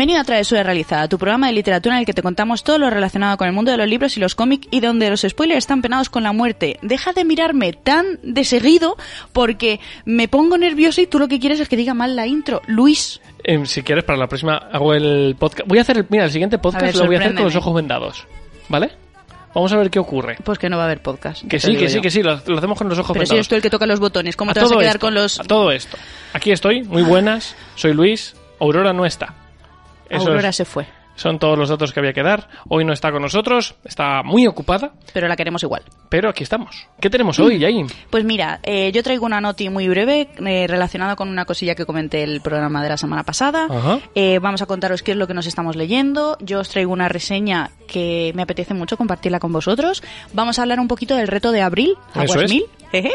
Bienvenido a Travesura Realizada, tu programa de literatura en el que te contamos todo lo relacionado con el mundo de los libros y los cómics y donde los spoilers están penados con la muerte. Deja de mirarme tan de seguido porque me pongo nervioso y tú lo que quieres es que diga mal la intro. Luis. Em, si quieres, para la próxima hago el podcast. Voy a hacer, el- mira, el siguiente podcast ver, lo voy a hacer con los ojos vendados. ¿Vale? Vamos a ver qué ocurre. Pues que no va a haber podcast. Que sí, que sí, que sí, lo, lo hacemos con los ojos Pero si vendados. eres tú el que toca los botones, ¿cómo A te vas a quedar esto, con los... A todo esto. Aquí estoy, muy buenas. Soy Luis. Aurora no está. Aurora se fue, son todos los datos que había que dar. Hoy no está con nosotros, está muy ocupada, pero la queremos igual. pero aquí estamos. ¿Qué tenemos hoy, Yain? Pues mira, eh, yo traigo una noti muy breve eh, relacionada con una cosilla que comenté el programa de la semana pasada. Ajá. Eh, vamos a contaros qué es lo que nos estamos leyendo. Yo os traigo una reseña que me apetece mucho compartirla con vosotros. Vamos a hablar un poquito del reto de abril, Aguas. Mil. jeje.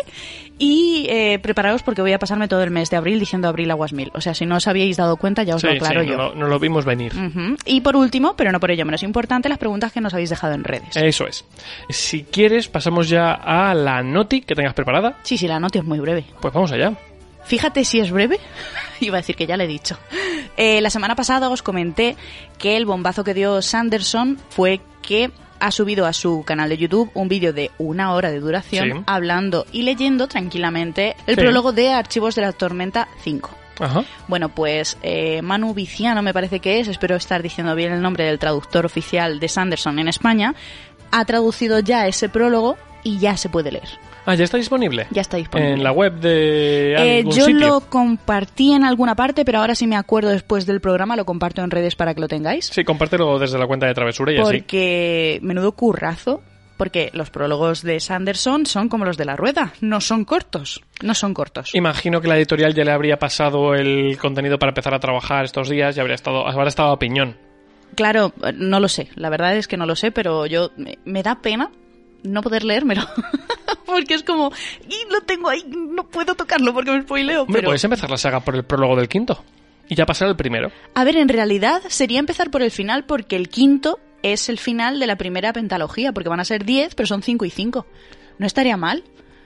Y eh, preparaos porque voy a pasarme todo el mes de abril diciendo abril Aguas Mil. O sea, si no os habíais dado cuenta, ya os Sí, lo aclaro sí, yo. no, lo- no lo vimos venir. Y por último, pero no por ello menos importante, las preguntas que nos habéis dejado en redes. Eso es. Si quieres, pasamos ya a la noti que tengas preparada. Sí, sí, la noti es muy breve. Pues vamos allá. Fíjate si es breve. Iba a decir que ya le he dicho. Eh, la semana pasada os comenté que el bombazo que dio Sanderson fue que ha subido a su canal de YouTube un vídeo de una hora de duración Sí. hablando y leyendo tranquilamente el Sí. prólogo de Archivos de la Tormenta 5. Ajá. Bueno, pues eh, Manu Viciano me parece que es, espero estar diciendo bien el nombre del traductor oficial de Sanderson en España, ha traducido ya ese prólogo y ya se puede leer. Ah, ya está disponible. Ya está disponible. En la web de Eh, algún yo sitio. lo compartí en alguna parte, pero ahora si me acuerdo después del programa lo comparto en redes para que lo tengáis. Sí, compártelo desde la cuenta de Travesura y así. porque menudo currazo. Porque los prólogos de Sanderson son como los de la rueda, no son cortos, no son cortos. Imagino que la editorial ya le habría pasado el contenido para empezar a trabajar estos días y habría estado, habrá estado a piñón. Claro, eh, no lo sé, la verdad es que no lo sé, pero yo me, me da pena no poder leérmelo. porque es como, y lo tengo ahí, no puedo tocarlo porque me spoileo. Pero... puedes empezar la saga por el prólogo del quinto y ya pasar el primero. A ver, en realidad sería empezar por el final porque el quinto es el final de la primera pentalogía, porque van a ser 10, pero son 5 y 5. No estaría mal.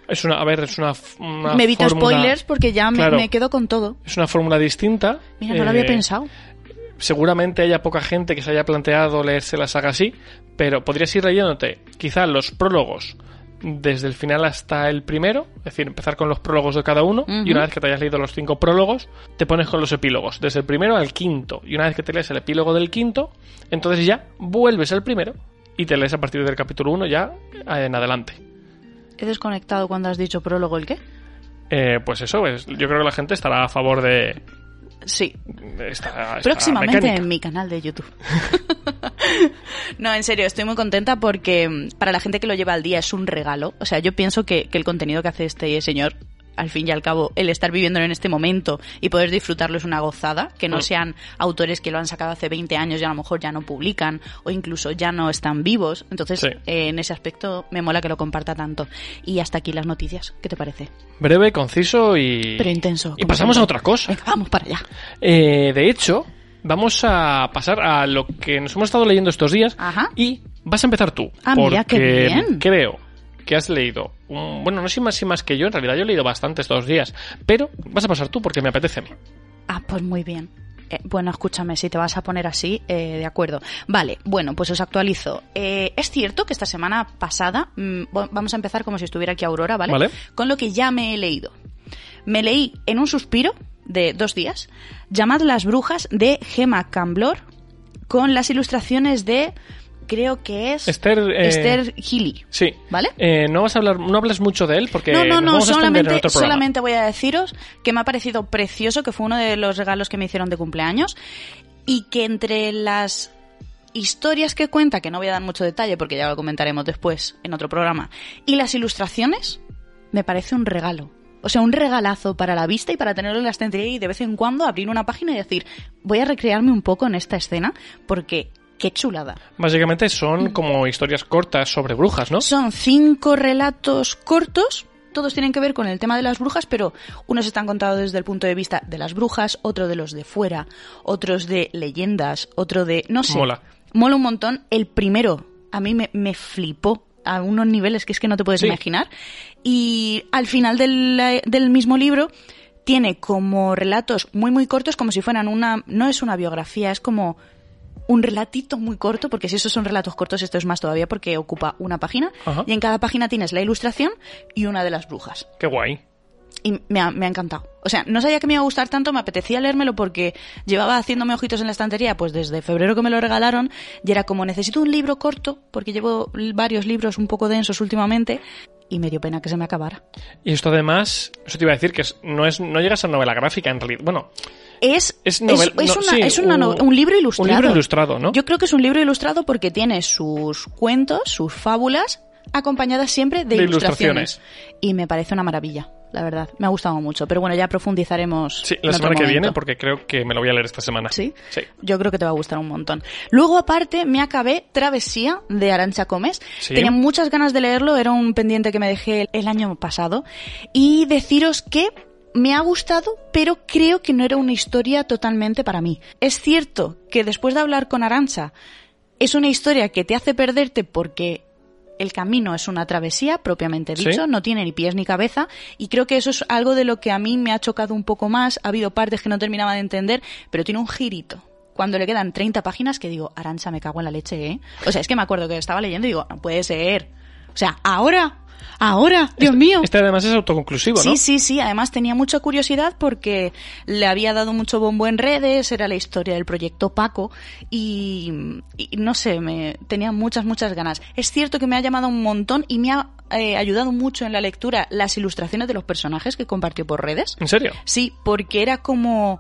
Es una, a ver, es una, una me evito fórmula- spoilers porque ya me, Claro. me quedo con todo. Es una fórmula distinta. Mira, no lo había Eh, pensado. Seguramente haya poca gente que se haya planteado leerse la saga así, pero podrías ir leyéndote quizá los prólogos desde el final hasta el primero, es decir, empezar con los prólogos de cada uno, y una vez que te hayas leído los cinco prólogos, te pones con los epílogos, desde el primero al quinto, y una vez que te lees el epílogo del quinto, entonces ya vuelves al primero y te lees a partir del capítulo 1 ya eh, en adelante. He desconectado cuando has dicho prólogo el qué. Eh, pues eso, es, yo creo que la gente estará a favor de, Sí, esta, esta próximamente mecánica. en mi canal de YouTube. no, en serio, estoy muy contenta porque mm, para la gente que lo lleva al día es un regalo. O sea, yo pienso que, que el contenido que hace este señor, al fin y al cabo, el estar viviéndolo en este momento y poder disfrutarlo es una gozada. Que no Mm. sean autores que lo han sacado hace 20 años y a lo mejor ya no publican o incluso ya no están vivos. Entonces, Sí. eh, en ese aspecto me mola que lo comparta tanto. Y hasta aquí las noticias. ¿Qué te parece? Breve, conciso y... Pero intenso. Y pasamos a otra cosa. Venga, vamos para allá. Eh, de hecho, vamos a pasar a lo que nos hemos estado leyendo estos días. Ajá. Y vas a empezar tú. Ah, mira, qué bien. creo que has leído. bueno, no sé más y más que yo. En realidad yo he leído bastante estos días. Pero vas a pasar tú porque me apetece a mí. Ah, pues muy bien. Eh, bueno, escúchame, si te vas a poner así, eh, de acuerdo. Vale, bueno, pues os actualizo. Eh, es cierto que esta semana pasada, mm, vamos a empezar como si estuviera aquí Aurora, ¿vale? Vale. Con lo que ya me he leído. Me leí en un suspiro, de dos días, llamad Las Brujas de Gemma Camblor, con las ilustraciones de creo que es Esther, eh, Esther Healy. Sí. ¿Vale? Eh, no vas a hablar, no hablas mucho de él porque No, no, no, vamos a extender en solamente, otro solamente voy a deciros que me ha parecido precioso, que fue uno de los regalos que me hicieron de cumpleaños y que entre las historias que cuenta, que no voy a dar mucho detalle porque ya lo comentaremos después en otro programa, y las ilustraciones, me parece un regalo. O sea, un regalazo para la vista y para tenerlo en la estantería y de vez en cuando abrir una página y decir, voy a recrearme un poco en esta escena porque qué chulada. Básicamente son como historias cortas sobre brujas, ¿no? Son cinco relatos cortos. Todos tienen que ver con el tema de las brujas, pero unos están contados desde el punto de vista de las brujas, otro de los de fuera, otros de leyendas, otro de... no sé. Mola. Mola un montón. El primero a mí me, me flipó a unos niveles que es que no te puedes Sí. imaginar. Y al final del, del mismo libro tiene como relatos muy muy cortos, como si fueran una... no es una biografía, es como un relatito muy corto, porque si esos son relatos cortos, esto es más todavía porque ocupa una página. Ajá. Y en cada página tienes la ilustración y una de las brujas. Qué guay. Y me ha, me ha encantado. O sea, no sabía que me iba a gustar tanto, me apetecía leérmelo porque llevaba haciéndome ojitos en la estantería, pues desde febrero que me lo regalaron, y era como, necesito un libro corto, porque llevo varios libros un poco densos últimamente, y me dio pena que se me acabara. Y esto además, eso te iba a decir que no es no llega a ser novela gráfica en realidad. Bueno, Es, Es es, novel- es no, una- sí, es una no- un- un libro ilustrado. un libro ilustrado, ¿no? Yo creo que es un libro ilustrado porque tiene sus cuentos, sus fábulas, acompañadas siempre de, De ilustraciones. Y me parece una maravilla, la verdad. Me ha gustado mucho. Pero bueno, ya profundizaremos. sí, en la otro semana que viene porque creo que me lo voy a leer esta semana. ¿Sí? Sí. Yo creo que te va a gustar un montón. Luego, aparte, me acabé Travesía de Arancha Comes. Sí. Tenía muchas ganas de leerlo, era un pendiente que me dejé el año pasado. Y deciros que me ha gustado, pero creo que no era una historia totalmente para mí. Es cierto que después de hablar con Arancha, es una historia que te hace perderte porque el camino es una travesía, propiamente Sí. dicho, no tiene ni pies ni cabeza, y creo que eso es algo de lo que a mí me ha chocado un poco más. Ha habido partes que no terminaba de entender, pero tiene un girito. Cuando le quedan 30 páginas que digo, Arancha, me cago en la leche, ¿eh? O sea, es que me acuerdo que estaba leyendo y digo, no puede ser. O sea, ahora, ahora, Dios mío. Este además es autoconclusivo, ¿no? Sí, sí, sí. Además tenía mucha curiosidad porque le había dado mucho bombo en redes, era la historia del proyecto Paco y, y no sé, me tenía muchas, muchas ganas. Es cierto que me ha llamado un montón y me ha eh, ayudado mucho en la lectura las ilustraciones de los personajes que compartió por redes. ¿En serio? Sí, porque era como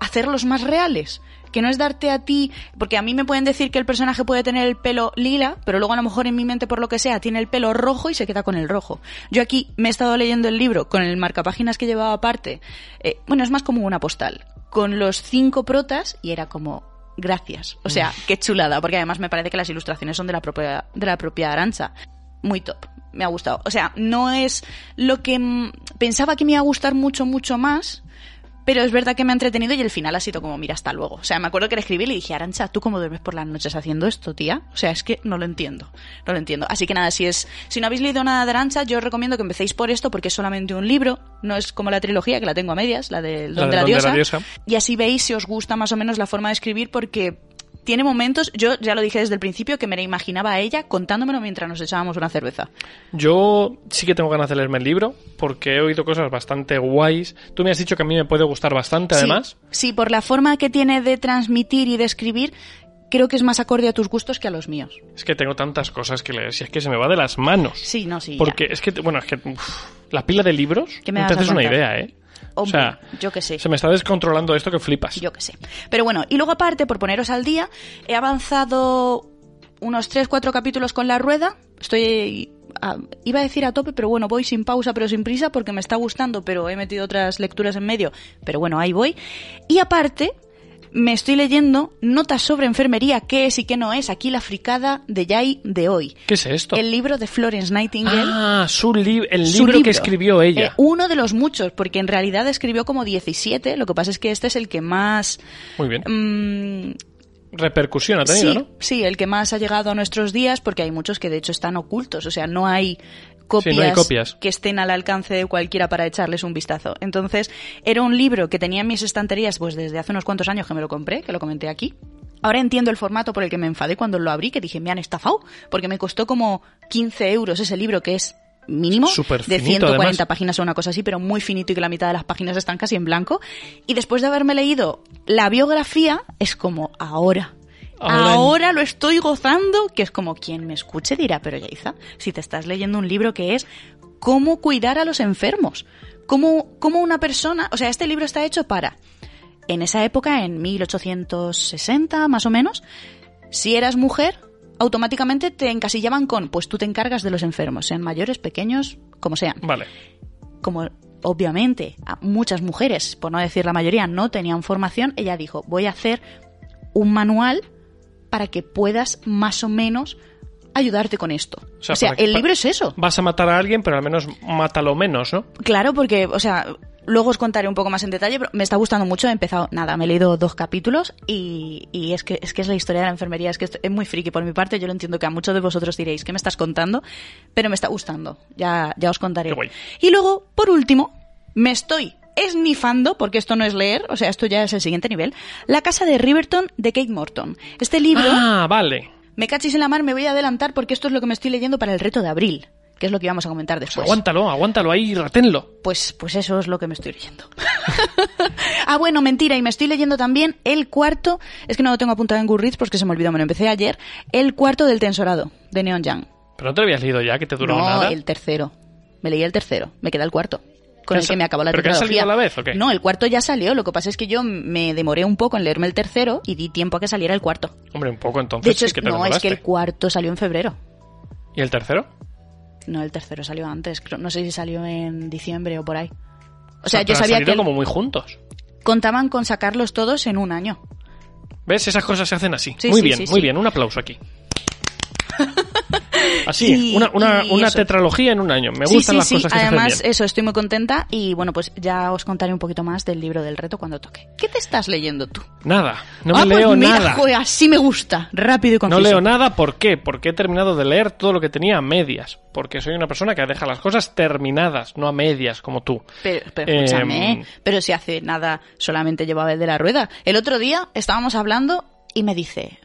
hacerlos más reales. Que no es darte a ti, porque a mí me pueden decir que el personaje puede tener el pelo lila, pero luego a lo mejor en mi mente por lo que sea tiene el pelo rojo y se queda con el rojo. Yo aquí me he estado leyendo el libro con el marcapáginas que llevaba aparte. eh, bueno, es más como una postal. Con los cinco protas y era como, gracias. O sea, qué chulada, porque además me parece que las ilustraciones son de la propia, de la propia Arancha. Muy top, me ha gustado. O sea, no es lo que mm, pensaba que me iba a gustar mucho, mucho más, pero es verdad que me ha entretenido y el final ha sido como, mira, hasta luego. O sea, me acuerdo que le escribí y le dije, Arancha, ¿tú cómo duermes por las noches haciendo esto, tía? O sea, es que no lo entiendo. No lo entiendo. Así que nada, si es, si no habéis leído nada de Arancha, yo os recomiendo que empecéis por esto porque es solamente un libro. No es como la trilogía, que la tengo a medias, la del Don de la de Diosa. la Diosa. Y así veis si os gusta más o menos la forma de escribir porque tiene momentos, yo ya lo dije desde el principio, que me la imaginaba a ella contándomelo mientras nos echábamos una cerveza. Yo sí que tengo ganas de leerme el libro porque he oído cosas bastante guays. Tú me has dicho que a mí me puede gustar bastante, además. Sí, sí, por la forma que tiene de transmitir y de escribir, creo que es más acorde a tus gustos que a los míos. Es que tengo tantas cosas que leer, si es que se me va de las manos. Sí, no, sí. Porque es que, bueno, es que uf, la pila de libros, ¿Qué me no te haces una idea, ¿eh? Hombre, o sea, yo que sé. se me está descontrolando esto que flipas. Yo que sé. Pero bueno, y luego aparte, por poneros al día, he avanzado unos 3-4 capítulos con la rueda. Estoy. a- iba a decir a tope, pero bueno, voy sin pausa, pero sin prisa, porque me está gustando, pero he metido otras lecturas en medio. Pero bueno, ahí voy. Y aparte, me estoy leyendo notas sobre enfermería, qué es y qué no es, aquí la fricada de Yai de hoy. ¿Qué es esto? El libro de Florence Nightingale. Ah, su li- el su libro, que escribió ella. Eh, uno de los muchos, porque en realidad escribió como 17, lo que pasa es que este es el que más... Muy bien. mm, Repercusión ha tenido, sí, ¿no? sí, el que más ha llegado a nuestros días, porque hay muchos que de hecho están ocultos, o sea, no hay copias, Sí, no hay copias. que estén al alcance de cualquiera para echarles un vistazo. Entonces, era un libro que tenía en mis estanterías pues desde hace unos cuantos años que me lo compré, que lo comenté aquí. Ahora entiendo el formato por el que me enfadé cuando lo abrí, que dije, me han estafado, porque me costó como 15 euros ese libro que es mínimo Súper de finito, 140 además. páginas o una cosa así, pero muy finito y que la mitad de las páginas están casi en blanco. Y después de haberme leído la biografía, es como ahora. Ahora lo estoy gozando, que es como quien me escuche dirá, pero Yaiza, si te estás leyendo un libro que es cómo cuidar a los enfermos, cómo, cómo una persona, o sea, este libro está hecho para, en esa época, en 1860 más o menos, si eras mujer, automáticamente te encasillaban con, pues tú te encargas de los enfermos, sean mayores, pequeños, como sean. Vale. Como obviamente muchas mujeres, por no decir la mayoría, no tenían formación, ella dijo, voy a hacer un manual para que puedas más o menos ayudarte con esto. O O sea, el libro es eso. Vas a matar a alguien, pero al menos mátalo menos, ¿no? Claro, porque, o sea, luego os contaré un poco más en detalle, pero me está gustando mucho. He empezado, nada, me he leído dos capítulos y, y es, que, es que es la historia de la enfermería. Es que es, muy friki por mi parte. Yo lo entiendo que a muchos de vosotros diréis, ¿qué me estás contando? Pero me está gustando. Ya, ya os contaré. Y luego, por último, me estoy esnifando, porque esto no es leer, o sea, esto ya es el siguiente nivel, La casa de Riverton de Kate Morton. Este libro... Ah, vale. Me cachis en la mar, me voy a adelantar porque esto es lo que me estoy leyendo para el reto de abril, que es lo que íbamos a comentar Pues después. aguántalo, aguántalo ahí, reténlo. Pues, pues eso es lo que me estoy leyendo. ah, bueno, mentira, y me estoy leyendo también el cuarto, es que no lo tengo apuntado en Goodreads porque se me olvidó, me lo empecé ayer, el cuarto del Tensorado, de Neon Young. Pero no te lo habías leído ya, que te duró no, nada. el tercero. Me leí el tercero, me queda el cuarto. Con ¿Que el que me acabó la pero trilogía. salido a la vez, o qué? No, el cuarto ya salió, lo que pasa es que yo me demoré un poco en leerme el tercero y di tiempo a que saliera el cuarto. Hombre, un poco entonces De hecho, sí que te no, es que el cuarto salió en febrero. ¿Y el tercero? No, el tercero salió antes. No sé si salió en diciembre o por ahí. O sea, yo pero han sabía que el- como muy juntos. contaban con sacarlos todos en un año. ¿Ves? Esas cosas se hacen así. Sí, muy sí, bien, sí, muy bien. Un aplauso aquí. Así, Y- una, una, y una eso. tetralogía en un año. Me sí, gustan sí, las sí. cosas que Además, se hacen bien. eso, estoy muy contenta y bueno, pues ya os contaré un poquito más del libro del reto cuando toque. ¿Qué te estás leyendo tú? Nada, no me ah, pues leo mira, nada. joder, así me gusta. Rápido y No conciso. leo nada, ¿por qué? Porque he terminado de leer todo lo que tenía a medias. Porque soy una persona que deja las cosas terminadas, no a medias, como tú. Pero, pero escúchame, Em, pero si hace nada solamente llevaba el de la rueda. El otro día estábamos hablando y me dice,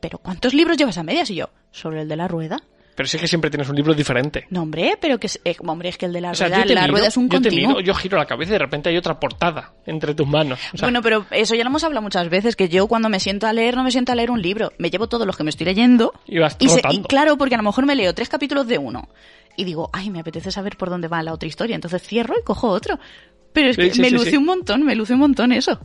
¿pero cuántos libros llevas a medias? Y yo, ¿sobre el de la rueda? Pero sí que siempre tienes un libro diferente. No, hombre, pero que es, eh, hombre, es que el de la O sea, rueda, la miro, rueda es un yo te continuo. miro, yo giro la cabeza y de repente hay otra portada entre tus manos. O sea, bueno, pero eso ya lo hemos hablado muchas veces, que yo cuando me siento a leer no me siento a leer un libro, me llevo todos los que me estoy leyendo Y vas se- rotando. claro, porque a lo mejor me leo tres capítulos de uno y digo, ay, me apetece saber por dónde va la otra historia, entonces cierro y cojo otro. Pero es que sí, me sí, luce un montón, me luce un montón eso.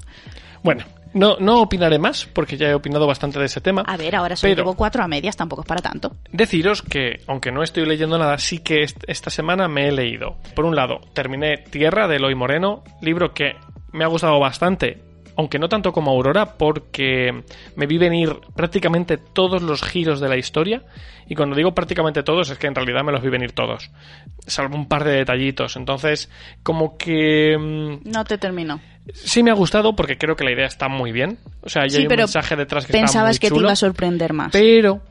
Bueno, no, no opinaré más porque ya he opinado bastante de ese tema. A ver, ahora solo pero llevo cuatro a medias, tampoco es para tanto. deciros que, aunque no estoy leyendo nada, sí que est- esta semana me he leído. Por un lado, terminé Tierra de Eloy Moreno, libro que me ha gustado bastante, aunque no tanto como Aurora, porque me vi venir prácticamente todos los giros de la historia. Y cuando digo prácticamente todos, es que en realidad me los vi venir todos, salvo un par de detallitos. Entonces, como que mm, No te termino. Sí me ha gustado porque creo que la idea está muy bien. O sea, ya Sí, hay un pero mensaje detrás que pensabas está muy que te iba a sorprender más. Pero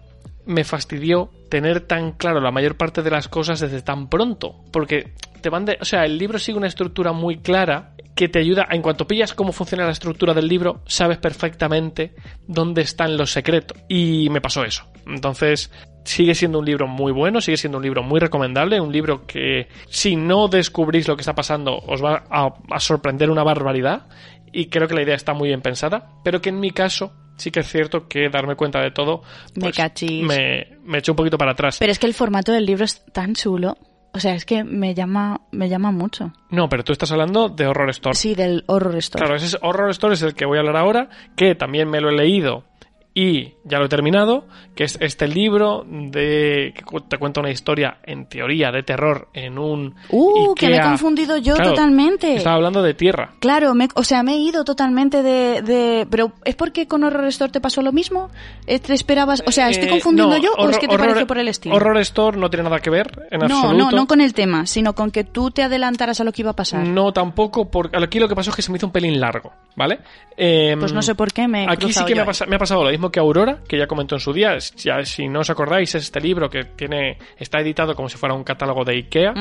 me fastidió tener tan claro la mayor parte de las cosas desde tan pronto. Porque te van de. O sea, el libro sigue una estructura muy clara que te ayuda. En cuanto pillas cómo funciona la estructura del libro, sabes perfectamente dónde están los secretos. Y me pasó eso. Entonces. Sigue siendo un libro muy bueno, sigue siendo un libro muy recomendable, un libro que si no descubrís lo que está pasando os va a, a sorprender una barbaridad y creo que la idea está muy bien pensada, pero que en mi caso sí que es cierto que darme cuenta de todo Me pues, cachis. me, me echó un poquito para atrás. Pero es que el formato del libro es tan chulo. O sea, es que me llama, me llama mucho. No, pero tú estás hablando de Horror Store. Sí, del horror story. Claro, ese es Horror Store es el que voy a hablar ahora, que también me lo he leído y ya lo he terminado, que es este libro de que te cuenta una historia en teoría de terror en un Uh, que me he confundido yo Claro, totalmente. Estaba hablando de tierra. Claro, me- o sea, me he ido totalmente de, de... Pero ¿es porque con Horror Store te pasó lo mismo? ¿Eh, ¿Te esperabas...? O sea, ¿estoy Eh, confundiendo no, yo o es que te horror- pareció por el estilo? Horror Store no tiene nada que ver en no, absoluto. no, no con el tema, sino con que tú te adelantaras a lo que iba a pasar. No, tampoco, porque aquí lo que pasó es que se me hizo un pelín largo, ¿vale? Em, Pues no sé por qué me he Aquí sí que me ha, me ha pasado lo mismo que Aurora, que ya comentó en su día. Ya, si no os acordáis, es este libro que tiene está editado como si fuera un catálogo de Ikea.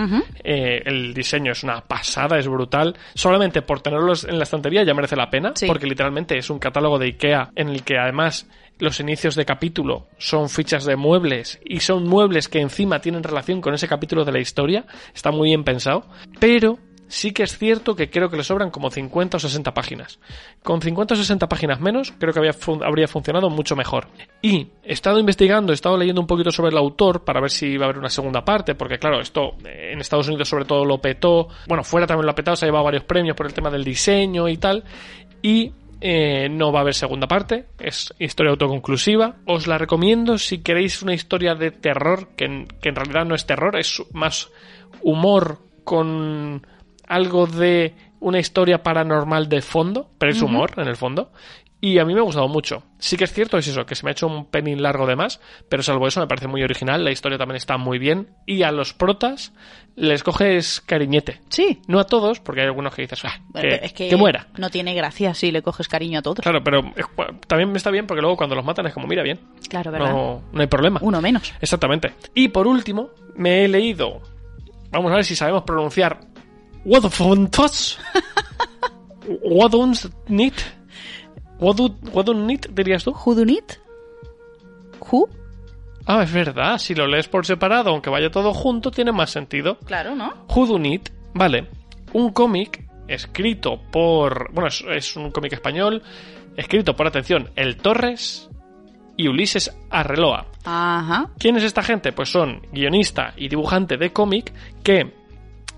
Eh, el diseño es una pasada, es brutal. Solamente por tenerlos en la estantería ya merece la pena, Sí. porque literalmente es un catálogo de Ikea en el que además los inicios de capítulo son fichas de muebles y son muebles que encima tienen relación con ese capítulo de la historia. Está muy bien pensado. Pero sí que es cierto que creo que le sobran como 50 o 60 páginas. Con 50 o 60 páginas menos, creo que habría funcionado mucho mejor. Y he estado investigando, he estado leyendo un poquito sobre el autor para ver si iba a haber una segunda parte, porque claro, esto eh, en Estados Unidos sobre todo lo petó, bueno, fuera también lo ha petado, se ha llevado varios premios por el tema del diseño y tal, y eh, no va a haber segunda parte, es historia autoconclusiva. Os la recomiendo si queréis una historia de terror, que que en realidad no es terror, es más humor con algo de una historia paranormal de fondo, pero es humor en el fondo. Y a mí me ha gustado mucho. Sí que es cierto, es eso, que se me ha hecho un pelín largo de más, pero salvo eso me parece muy original, la historia también está muy bien. Y a los protas les coges cariñete. Sí. No a todos, porque hay algunos que dices, ah, Bueno, que, es que, que muera. no tiene gracia si le coges cariño a todos. Claro, pero eh, también me está bien porque luego cuando los matan es como, mira bien, Claro, ¿verdad? no, no hay problema. Uno menos. Exactamente. Y por último, me he leído. Vamos a ver si sabemos pronunciar. Wadfontos. Wadunit. Wadunit, dirías tú. Who do need? Who? Ah, es verdad. Si lo lees por separado, aunque vaya todo junto, tiene más sentido. Claro, ¿no? Whodunit, vale. Un cómic escrito por. Bueno, es, es un cómic español. Escrito por, atención, El Torres y Ulises Arreloa. Ajá. ¿Quién es esta gente? Pues son guionista y dibujante de cómic que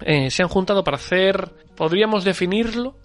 eh, se han juntado para hacer, podríamos definirlo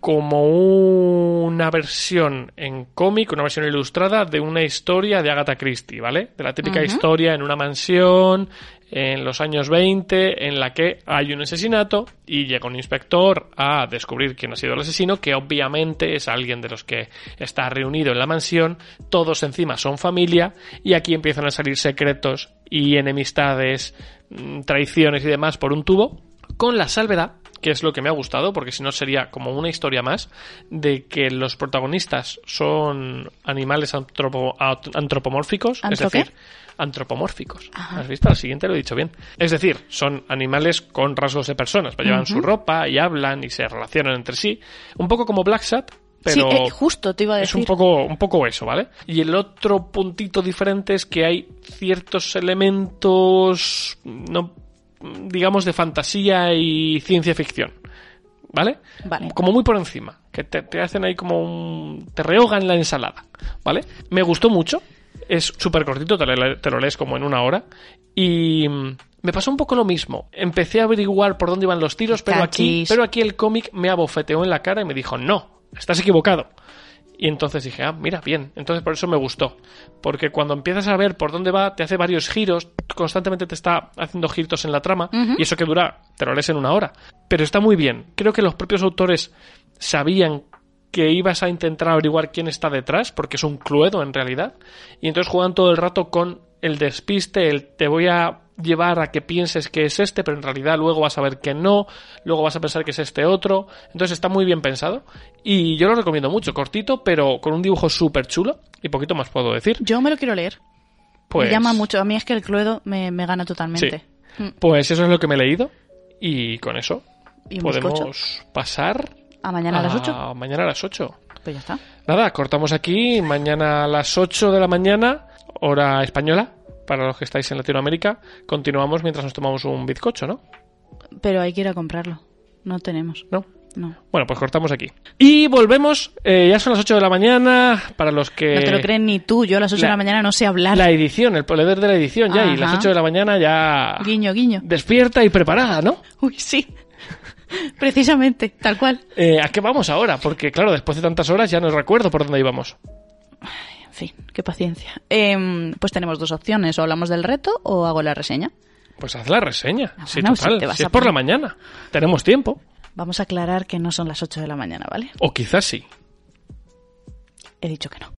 como una versión en cómic, una versión ilustrada de una historia de Agatha Christie, ¿vale? De la típica historia en una mansión en los años 20 en la que hay un asesinato y llega un inspector a descubrir quién ha sido el asesino, que obviamente es alguien de los que está reunido en la mansión, todos encima son familia y aquí empiezan a salir secretos y enemistades, mm, traiciones y demás por un tubo, con la salvedad que es lo que me ha gustado, porque si no sería como una historia más, de que los protagonistas son animales antropo- antropomórficos, es decir, antropomórficos. Ajá. ¿Has visto? Al siguiente lo he dicho bien. Es decir, son animales con rasgos de personas, pues llevan su ropa y hablan y se relacionan entre sí, un poco como Black Sat, pero sí, eh, justo te iba a es decir. un poco, un poco eso, ¿vale? Y el otro puntito diferente es que hay ciertos elementos, no, digamos, de fantasía y ciencia ficción. ¿Vale? Vale. Como muy por encima. Que te, te hacen ahí como un. te rehogan la ensalada. ¿Vale? Me gustó mucho. Es súper cortito, te, lo te lo lees como en una hora. Y. mm, Me pasó un poco lo mismo. Empecé a averiguar por dónde iban los tiros, pero aquí, pero aquí el cómic me abofeteó en la cara y me dijo, no, estás equivocado. Y entonces dije, ah, mira, bien. Entonces por eso me gustó. Porque cuando empiezas a ver por dónde va, te hace varios giros, constantemente te está haciendo giros en la trama, y eso que dura, te lo lees en una hora. Pero está muy bien. Creo que los propios autores sabían que ibas a intentar averiguar quién está detrás, porque es un cluedo en realidad. Y entonces juegan todo el rato con el despiste, el te voy a llevar a que pienses que es este, pero en realidad luego vas a ver que no, luego vas a pensar que es este otro. Entonces está muy bien pensado. Y yo lo recomiendo mucho, cortito, pero con un dibujo súper chulo. Y poquito más puedo decir. Yo me lo quiero leer. Pues, Me llama mucho. A mí es que el Cluedo me, me gana totalmente. Mm. Pues eso es lo que me he leído. Y con eso Y podemos bizcocho. pasar ¿A mañana a las 8? Mañana a las 8. Pues ya está. Nada, cortamos aquí. Mañana a las 8 de la mañana, hora española, para los que estáis en Latinoamérica. Continuamos mientras nos tomamos un bizcocho, ¿no? Pero hay que ir a comprarlo. No tenemos. ¿No? No. Bueno, pues cortamos aquí. Y volvemos. eh, ya son las 8 de la mañana. Para los que. No te lo creen ni tú. Yo a las 8 de la- la mañana no sé hablar. La edición, el poder de la edición ya. Y Ajá. las 8 de la mañana ya. Guiño, guiño. Despierta y preparada, ¿no? Uy, sí. Precisamente, tal cual. Eh, ¿A qué vamos ahora? Porque, claro, después de tantas horas ya no recuerdo por dónde íbamos. En fin, qué paciencia. Em, pues tenemos dos opciones. O hablamos del reto o hago la reseña. Pues haz la reseña. Ah, sí, bueno, si total. es por la mañana. Tenemos tiempo. Vamos a aclarar que no son las 8 de la mañana, ¿vale? O quizás sí. He dicho que no.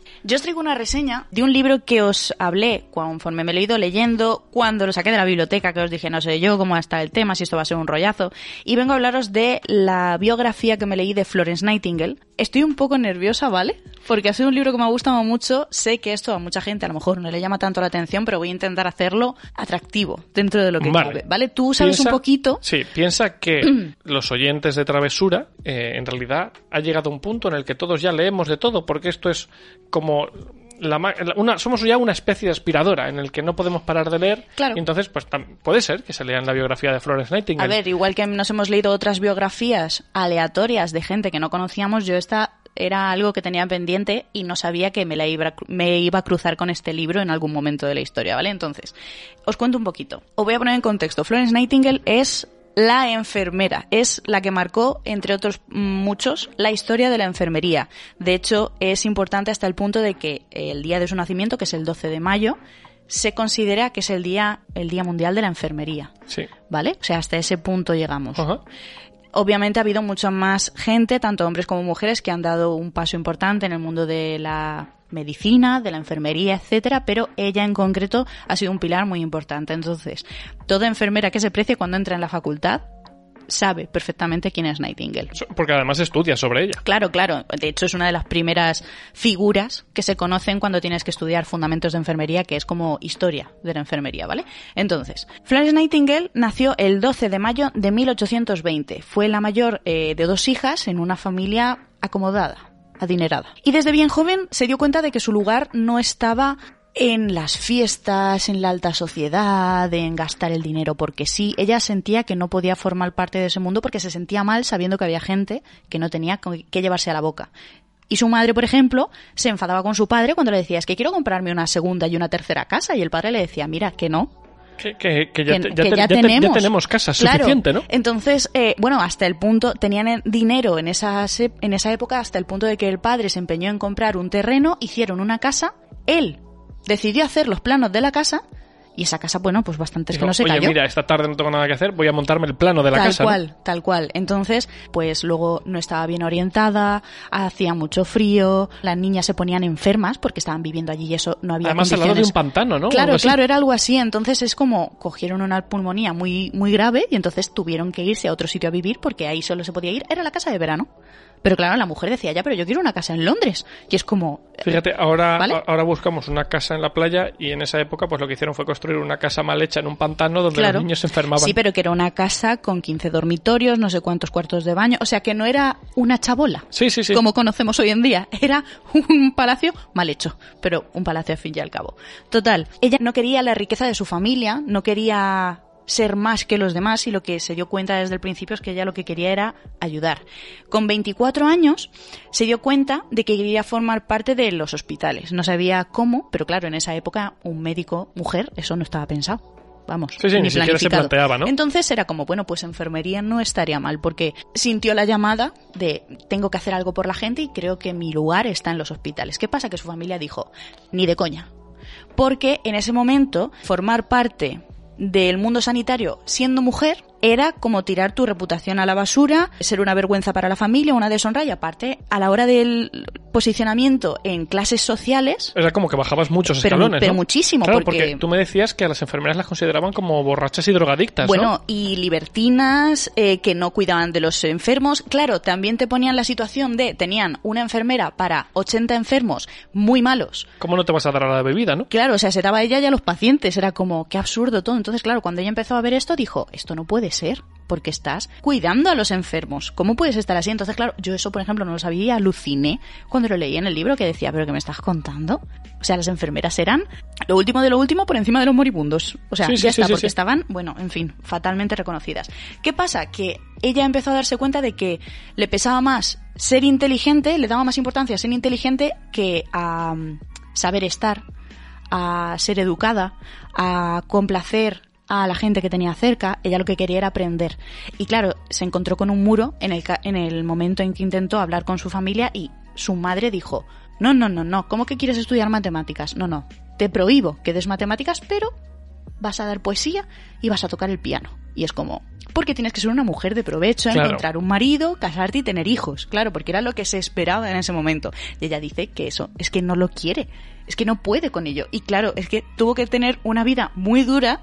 yo os traigo una reseña de un libro que os hablé conforme me lo he ido leyendo, cuando lo saqué de la biblioteca, que os dije, no sé yo cómo está el tema, si esto va a ser un rollazo, y vengo a hablaros de la biografía que me leí de Florence Nightingale. Estoy un poco nerviosa, ¿vale? Porque ha sido un libro que me ha gustado mucho, sé que esto a mucha gente a lo mejor no le llama tanto la atención, pero voy a intentar hacerlo atractivo dentro de lo que Vale. cabe, ¿vale? Tú sabes Piensa- un poquito... Sí, piensa que los oyentes de Travesura, eh, en realidad, ha llegado un punto en el que todos ya leemos de todo, porque esto es como. La- una, somos ya una especie de aspiradora en el que no podemos parar de leer. Claro. Y entonces, pues puede ser que se lean la biografía de Florence Nightingale. A ver, igual que nos hemos leído otras biografías aleatorias de gente que no conocíamos, yo esta era algo que tenía pendiente y no sabía que me, la iba, me iba a cruzar con este libro en algún momento de la historia, ¿vale? Entonces, os cuento un poquito. Os voy a poner en contexto. Florence Nightingale es la enfermera, es la que marcó, entre otros muchos, la historia de la enfermería. De hecho, es importante hasta el punto de que el día de su nacimiento, que es el 12 de mayo, se considera que es el día, el día mundial de la enfermería. Sí. ¿Vale? O sea, hasta ese punto llegamos. Ajá. Obviamente ha habido mucha más gente, tanto hombres como mujeres, que han dado un paso importante en el mundo de la medicina, de la enfermería, etcétera, pero ella en concreto ha sido un pilar muy importante. Entonces, toda enfermera que se precie cuando entra en la facultad sabe perfectamente quién es Nightingale. Porque además estudia sobre ella. Claro, claro. De hecho, es una de las primeras figuras que se conocen cuando tienes que estudiar fundamentos de enfermería, que es como historia de la enfermería, ¿vale? Entonces, Florence Nightingale nació el 12 de mayo de 1820. Fue la mayor eh, de dos hijas en una familia acomodada, adinerada. Y desde bien joven se dio cuenta de que su lugar no estaba en las fiestas, en la alta sociedad, en gastar el dinero porque sí. Ella sentía que no podía formar parte de ese mundo porque se sentía mal sabiendo que había gente que no tenía que llevarse a la boca. Y su madre, por ejemplo, se enfadaba con su padre cuando le decía, es que quiero comprarme una segunda y una tercera casa. Y el padre le decía, mira, que no, Que, que- que ya, que, te- ya que te- ya ya te- ya tenemos. Claro. suficiente, ¿no? Entonces, eh, bueno, hasta el punto, tenían en- dinero en esa, en esa época hasta el punto de que el padre se empeñó en comprar un terreno, hicieron una casa, él decidió hacer los planos de la casa y esa casa, bueno, pues bastante es que no se Oye, cayó. mira, esta tarde no tengo nada que hacer, voy a montarme el plano de la tal casa. ¿no? cual, tal cual. Entonces, pues luego no estaba bien orientada, hacía mucho frío, las niñas se ponían enfermas porque estaban viviendo allí y eso no había Además, al lado de un pantano, ¿no? Claro, claro, era algo así. Entonces es como cogieron una pulmonía muy, muy grave y entonces tuvieron que irse a otro sitio a vivir porque ahí solo se podía ir. Era la casa de verano. Pero claro, la mujer decía, ya, pero yo quiero una casa en Londres. Y es como... Fíjate, ahora, ahora buscamos una casa en la playa y en esa época pues lo que hicieron fue construir una casa mal hecha en un pantano donde Claro. los niños se enfermaban. Sí, pero que era una casa con 15 dormitorios, no sé cuántos cuartos de baño. O sea, que no era una chabola. Sí, sí, sí. Como conocemos hoy en día. Era un palacio mal hecho, pero un palacio al fin y al cabo. Total, ella no quería la riqueza de su familia, no quería ser más que los demás y lo que se dio cuenta desde el principio es que ella lo que quería era ayudar. Con 24 años se dio cuenta de que quería formar parte de los hospitales. No sabía cómo, pero claro, en esa época un médico mujer, eso no estaba pensado. Vamos, Sí, sí, ni siquiera se planteaba, ¿no? Entonces era como, bueno, pues enfermería no estaría mal, porque sintió la llamada de tengo que hacer algo por la gente y creo que mi lugar está en los hospitales. ¿Qué pasa? Que su familia dijo, ni de coña. Porque en ese momento, formar parte del mundo sanitario siendo mujer era como tirar tu reputación a la basura, ser una vergüenza para la familia, una deshonra y aparte, a la hora del posicionamiento en clases sociales... Era como que bajabas muchos Pero, escalones, pero ¿no? muchísimo, Claro, porque... porque... tú me decías que a las enfermeras las consideraban como borrachas y drogadictas, Bueno, ¿no? y libertinas eh, que no cuidaban de los enfermos. Claro, también te ponían la situación de tenían una enfermera para 80 enfermos muy malos. ¿Cómo no te vas a dar a la bebida, no? Claro, o sea, se daba ella y a los pacientes. Era como, qué absurdo todo. Entonces, claro, cuando ella empezó a ver esto, dijo, esto no puede ser, porque estás cuidando a los enfermos. ¿Cómo puedes estar así? Entonces, claro, yo eso, por ejemplo, no lo sabía y aluciné cuando lo leí en el libro que decía, ¿pero qué me estás contando? O sea, las enfermeras eran lo último de lo último por encima de los moribundos. O sea, Sí, ya sí, está, sí, porque estaban, bueno, en fin, fatalmente reconocidas. ¿Qué pasa? Que ella empezó a darse cuenta de que le pesaba más ser inteligente, le daba más importancia a ser inteligente que a mm, saber estar, a ser educada, a complacer a la gente que tenía cerca, ella lo que quería era aprender. Y claro, se encontró con un muro en el, en el momento en que intentó hablar con su familia y su madre dijo, no, no, no, no, ¿cómo que quieres estudiar matemáticas? No, no, te prohíbo que des matemáticas, pero vas a dar poesía y vas a tocar el piano. Y es como, porque tienes que ser una mujer de provecho, Claro. encontrar un marido, casarte y tener hijos. Claro, porque era lo que se esperaba en ese momento. Y ella dice que eso es que no lo quiere, es que no puede con ello. Y claro, es que tuvo que tener una vida muy dura,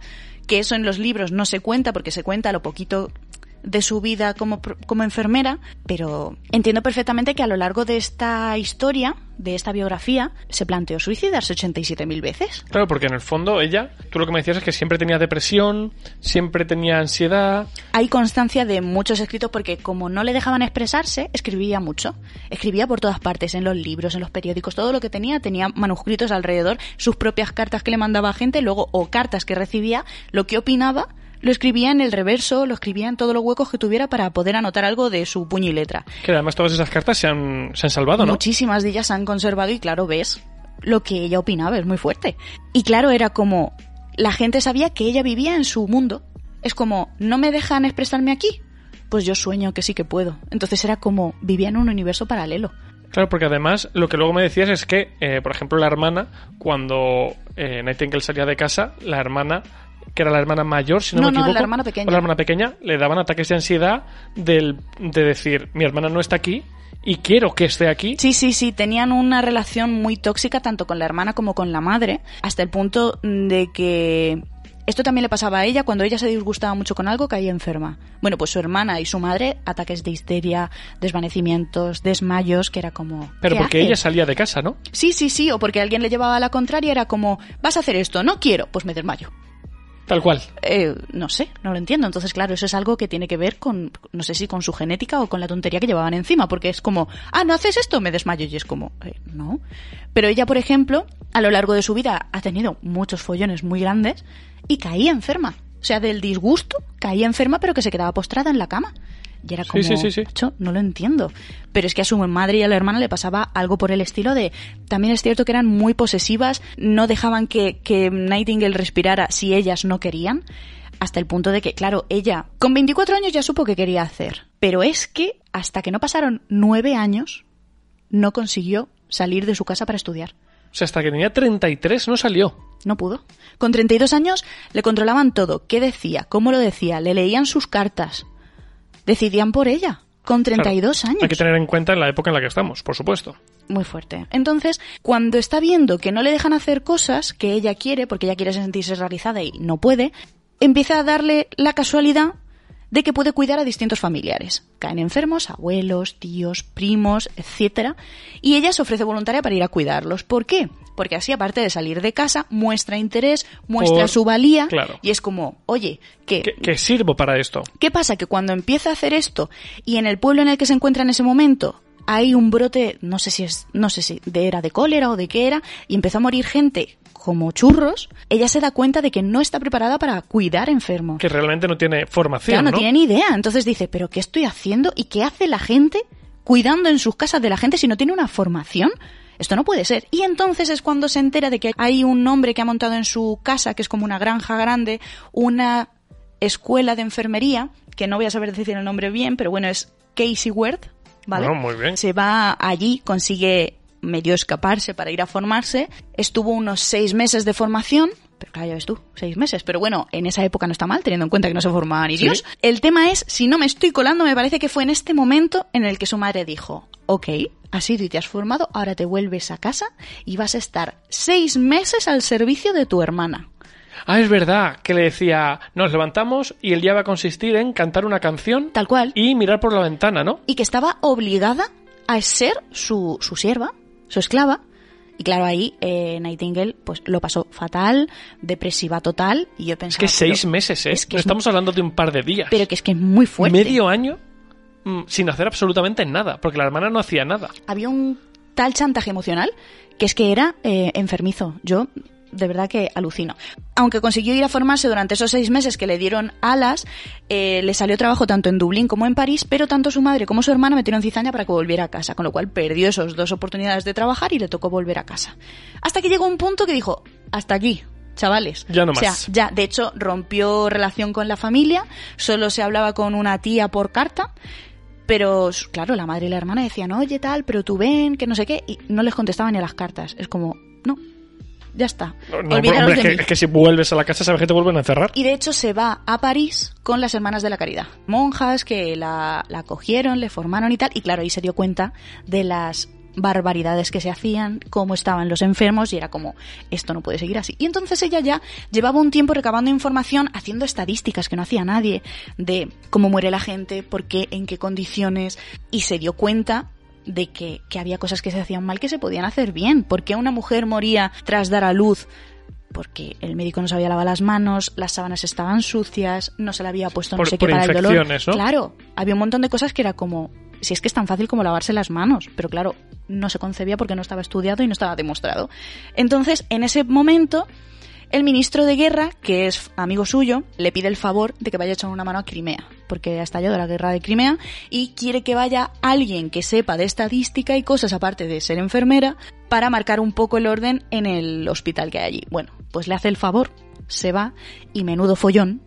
que eso en los libros no se cuenta porque se cuenta lo poquito de su vida como, como enfermera, pero entiendo perfectamente que a lo largo de esta historia, de esta biografía, se planteó suicidarse 87.000 veces. Claro, porque en el fondo ella, tú lo que me decías es que siempre tenía depresión, siempre tenía ansiedad. Hay constancia de muchos escritos porque como no le dejaban expresarse, escribía mucho. Escribía por todas partes, en los libros, en los periódicos, todo lo que tenía, tenía manuscritos alrededor, sus propias cartas que le mandaba a gente, luego o cartas que recibía, lo que opinaba, lo escribía en el reverso, lo escribía en todos los huecos que tuviera para poder anotar algo de su puño y letra. Que además todas esas cartas se han, se han salvado, ¿no? Muchísimas de ellas se han conservado y claro, ves lo que ella opinaba, es muy fuerte. Y claro, era como la gente sabía que ella vivía en su mundo. Es como, ¿no me dejan expresarme aquí? Pues yo sueño que sí que puedo. Entonces era como vivía en un universo paralelo. Claro, porque además lo que luego me decías es que, eh, por ejemplo, la hermana, cuando eh, Nightingale salía de casa, la hermana, que era la hermana mayor, si no, No, me no, la equivoco, hermana pequeña. o la hermana pequeña, le daban ataques de ansiedad del, de decir, mi hermana no está aquí y quiero que esté aquí. Sí, sí, sí, tenían una relación muy tóxica tanto con la hermana como con la madre, hasta el punto de que esto también le pasaba a ella cuando ella se disgustaba mucho con algo, caía enferma. Bueno, pues su hermana y su madre, ataques de histeria, desvanecimientos, desmayos, que era como... Pero ¿qué porque ella salía de casa, ¿no? Sí, sí, sí, o porque alguien le llevaba a la contraria, era como, vas a hacer esto, no quiero, pues me desmayo. Tal cual. Eh, no sé, no lo entiendo. Entonces, claro, eso es algo que tiene que ver con, no sé si con su genética o con la tontería que llevaban encima, porque es como, ah, no haces esto, me desmayo. Y es como, eh, no. Pero ella, por ejemplo, a lo largo de su vida ha tenido muchos follones muy grandes y caía enferma. O sea, del disgusto, caía enferma, pero que se quedaba postrada en la cama. Y era como, sí, sí, sí. "Macho, no lo entiendo. Pero es que a su madre y a la hermana le pasaba algo por el estilo de... También es cierto que eran muy posesivas, no dejaban que, que Nightingale respirara si ellas no querían, hasta el punto de que, claro, ella con 24 años ya supo que quería hacer. Pero es que hasta que no pasaron nueve años, no consiguió salir de su casa para estudiar. O sea, hasta que tenía 33 no salió. No pudo. Con 32 años le controlaban todo. ¿Qué decía? ¿Cómo lo decía? Le leían sus cartas. Decidían por ella. Con 32 Claro, años. Hay que tener en cuenta en la época en la que estamos, por supuesto. Muy fuerte. Entonces, cuando está viendo que no le dejan hacer cosas que ella quiere, porque ella quiere sentirse realizada y no puede, empieza a darle la casualidad de que puede cuidar a distintos familiares. Caen enfermos, abuelos, tíos, primos, etcétera, y ella se ofrece voluntaria para ir a cuidarlos. ¿Por qué? Porque así, aparte de salir de casa, muestra interés, muestra Por- su valía, claro. y es como, oye, que Que, que sirvo para esto. ¿Qué pasa? Que cuando empieza a hacer esto y en el pueblo en el que se encuentra en ese momento hay un brote, no sé si es, no sé si de era de cólera o de qué era, y empezó a morir gente como churros, ella se da cuenta de que no está preparada para cuidar enfermos. Que realmente no tiene formación, Claro, no, ¿no? tiene ni idea. Entonces dice, ¿pero qué estoy haciendo? ¿Y qué hace la gente cuidando en sus casas de la gente si no tiene una formación? Esto no puede ser. Y entonces es cuando se entera de que hay un hombre que ha montado en su casa, que es como una granja grande, una escuela de enfermería, que no voy a saber decir el nombre bien, pero bueno, es Casey Worth, ¿vale? Bueno, muy bien. Se va allí, consigue medio escaparse para ir a formarse. Estuvo unos seis meses de formación Pero claro, ya ves tú, seis meses. Pero bueno, en esa época no está mal, teniendo en cuenta que no se formaban ni Dios. El tema es, si no me estoy colando, me parece que fue en este momento en el que su madre dijo, ok, has ido y te has formado, ahora te vuelves a casa y vas a estar seis meses al servicio de tu hermana. Ah, es verdad, que le decía, nos levantamos y el día va a consistir en cantar una canción Tal cual. y mirar por la ventana, ¿no? y que estaba obligada a ser su, su sierva, su esclava. Y claro, ahí eh, Nightingale pues lo pasó fatal, depresiva total, y yo Es pensaba... que seis meses, ¿eh? es que no es estamos hablando de un par de días. Pero que es que es muy fuerte. Medio año mm, sin hacer absolutamente nada, porque la hermana no hacía nada. Había un tal chantaje emocional que es que era eh, enfermizo. Yo de verdad que alucino. Aunque consiguió ir a formarse durante esos seis meses que le dieron alas, eh, le salió trabajo tanto en Dublín como en París, pero tanto su madre como su hermana metieron cizaña para que volviera a casa, con lo cual perdió esas dos oportunidades de trabajar y le tocó volver a casa. Hasta que llegó un punto que dijo, hasta aquí. Chavales. Ya no O sea, más. ya, de hecho, rompió relación con la familia, solo se hablaba con una tía por carta, pero claro, la madre y la hermana decían, oye tal, pero tú ven, que no sé qué, y no les contestaban ni a las cartas. Es como, no, ya está. No, no, Olvidaros hombre, de es, mí. que, es que si vuelves a la casa sabes que te vuelven a encerrar. Y de hecho se va a París con las hermanas de la caridad. Monjas que la, la acogieron, le formaron y tal. Y claro, ahí se dio cuenta de las barbaridades que se hacían, cómo estaban los enfermos y era como, esto no puede seguir así. Y entonces ella ya llevaba un tiempo recabando información, haciendo estadísticas que no hacía nadie, de cómo muere la gente, por qué, en qué condiciones, y se dio cuenta de que, que había cosas que se hacían mal que se podían hacer bien. ¿Por qué una mujer moría tras dar a luz? Porque el médico no se había lavado las manos, las sábanas estaban sucias, no se le había puesto no sé qué para el dolor. ¿no? Claro, había un montón de cosas que era como, si es que es tan fácil como lavarse las manos, pero claro, no se concebía porque no estaba estudiado y no estaba demostrado. Entonces, en ese momento, el ministro de guerra, que es amigo suyo, le pide el favor de que vaya a echar una mano a Crimea, porque ha estallado la guerra de Crimea y quiere que vaya alguien que sepa de estadística y cosas aparte de ser enfermera para marcar un poco el orden en el hospital que hay allí. Bueno, pues le hace el favor, se va y menudo follón,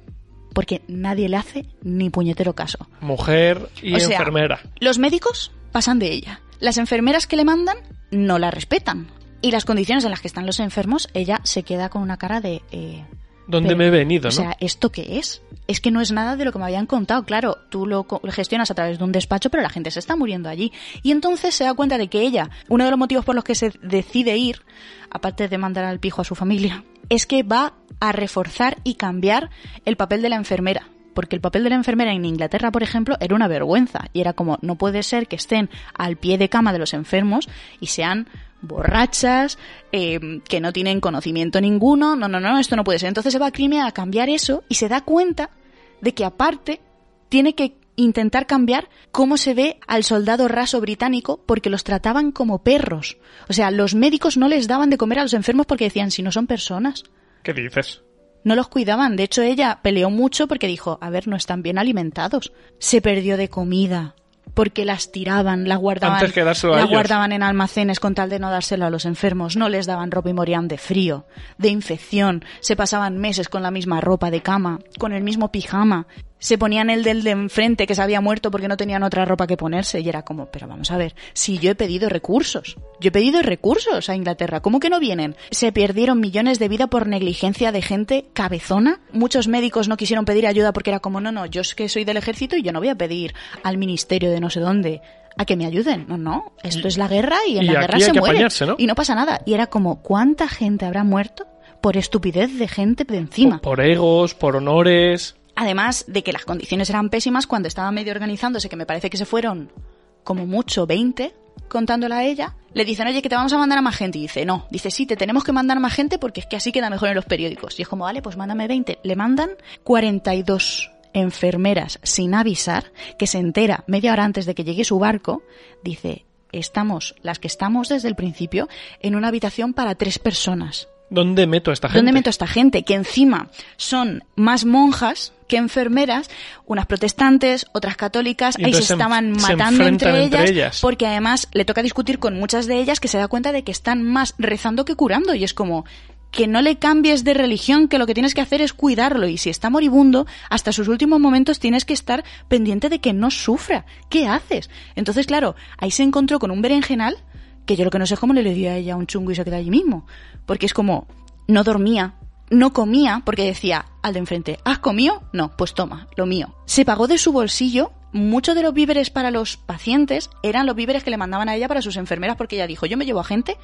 porque nadie le hace ni puñetero caso. Mujer y O sea, enfermera. Los médicos pasan de ella. Las enfermeras que le mandan no la respetan. Y las condiciones en las que están los enfermos, ella se queda con una cara de... eh, ¿Dónde pero, me he venido, O no? sea, ¿esto qué es? Es que no es nada de lo que me habían contado. Claro, tú lo gestionas a través de un despacho, pero la gente se está muriendo allí. Y entonces se da cuenta de que ella, uno de los motivos por los que se decide ir, aparte de mandar al pijo a su familia, es que va a reforzar y cambiar el papel de la enfermera. Porque el papel de la enfermera en Inglaterra, por ejemplo, era una vergüenza. Y era como, no puede ser que estén al pie de cama de los enfermos y sean borrachas, eh, que no tienen conocimiento ninguno. No, no, no, esto no puede ser. Entonces se va a Crimea a cambiar eso y se da cuenta de que aparte tiene que intentar cambiar cómo se ve al soldado raso británico porque los trataban como perros. O sea, los médicos no les daban de comer a los enfermos porque decían, si no son personas. ¿Qué dices? No los cuidaban. De hecho, ella peleó mucho porque dijo, a ver, no están bien alimentados. Se perdió de comida. Porque las tiraban, las guardaban, Antes que dárselo a las ellos. guardaban en almacenes con tal de no dárselo a los enfermos. No les daban ropa y morían de frío, de infección. Se pasaban meses con la misma ropa de cama, con el mismo pijama. Se ponían el del de enfrente que se había muerto porque no tenían otra ropa que ponerse. Y era como, pero vamos a ver, si yo he pedido recursos, yo he pedido recursos a Inglaterra, ¿cómo que no vienen? Se perdieron millones de vida por negligencia de gente cabezona. Muchos médicos no quisieron pedir ayuda porque era como, no, no, yo es que soy del ejército y yo no voy a pedir al ministerio de no sé dónde a que me ayuden. No, no, esto es la guerra y en y la guerra se muere. ¿no? Y no pasa nada. Y era como, ¿cuánta gente habrá muerto por estupidez de gente de encima? Por, por egos, por honores. Además de que las condiciones eran pésimas cuando estaba medio organizándose, que me parece que se fueron como mucho 20 contándola a ella, le dicen, oye, que te vamos a mandar a más gente. Y dice, no. Dice, sí, te tenemos que mandar más gente porque es que así queda mejor en los periódicos. Y es como, vale, pues mándame 20. Le mandan 42 enfermeras sin avisar, que se entera media hora antes de que llegue su barco. Dice, estamos, las que estamos desde el principio, en una habitación para tres personas. ¿Dónde meto a esta gente? ¿Dónde meto a esta gente? Que encima son más monjas que enfermeras, unas protestantes, otras católicas, Y ahí se estaban se matando entre ellas, entre ellas. porque además le toca discutir con muchas de ellas que se da cuenta de que están más rezando que curando y es como que no le cambies de religión, que lo que tienes que hacer es cuidarlo y si está moribundo, hasta sus últimos momentos tienes que estar pendiente de que no sufra. ¿Qué haces? Entonces, claro, ahí se encontró con un berenjenal que yo lo que no sé es cómo le dio a ella un chungo y se quedó allí mismo. Porque es como, no dormía, no comía porque decía al de enfrente, ¿has comido? No, pues toma, lo mío. Se pagó de su bolsillo muchos de los víveres para los pacientes eran los víveres que le mandaban a ella para sus enfermeras porque ella dijo, yo me llevo a gente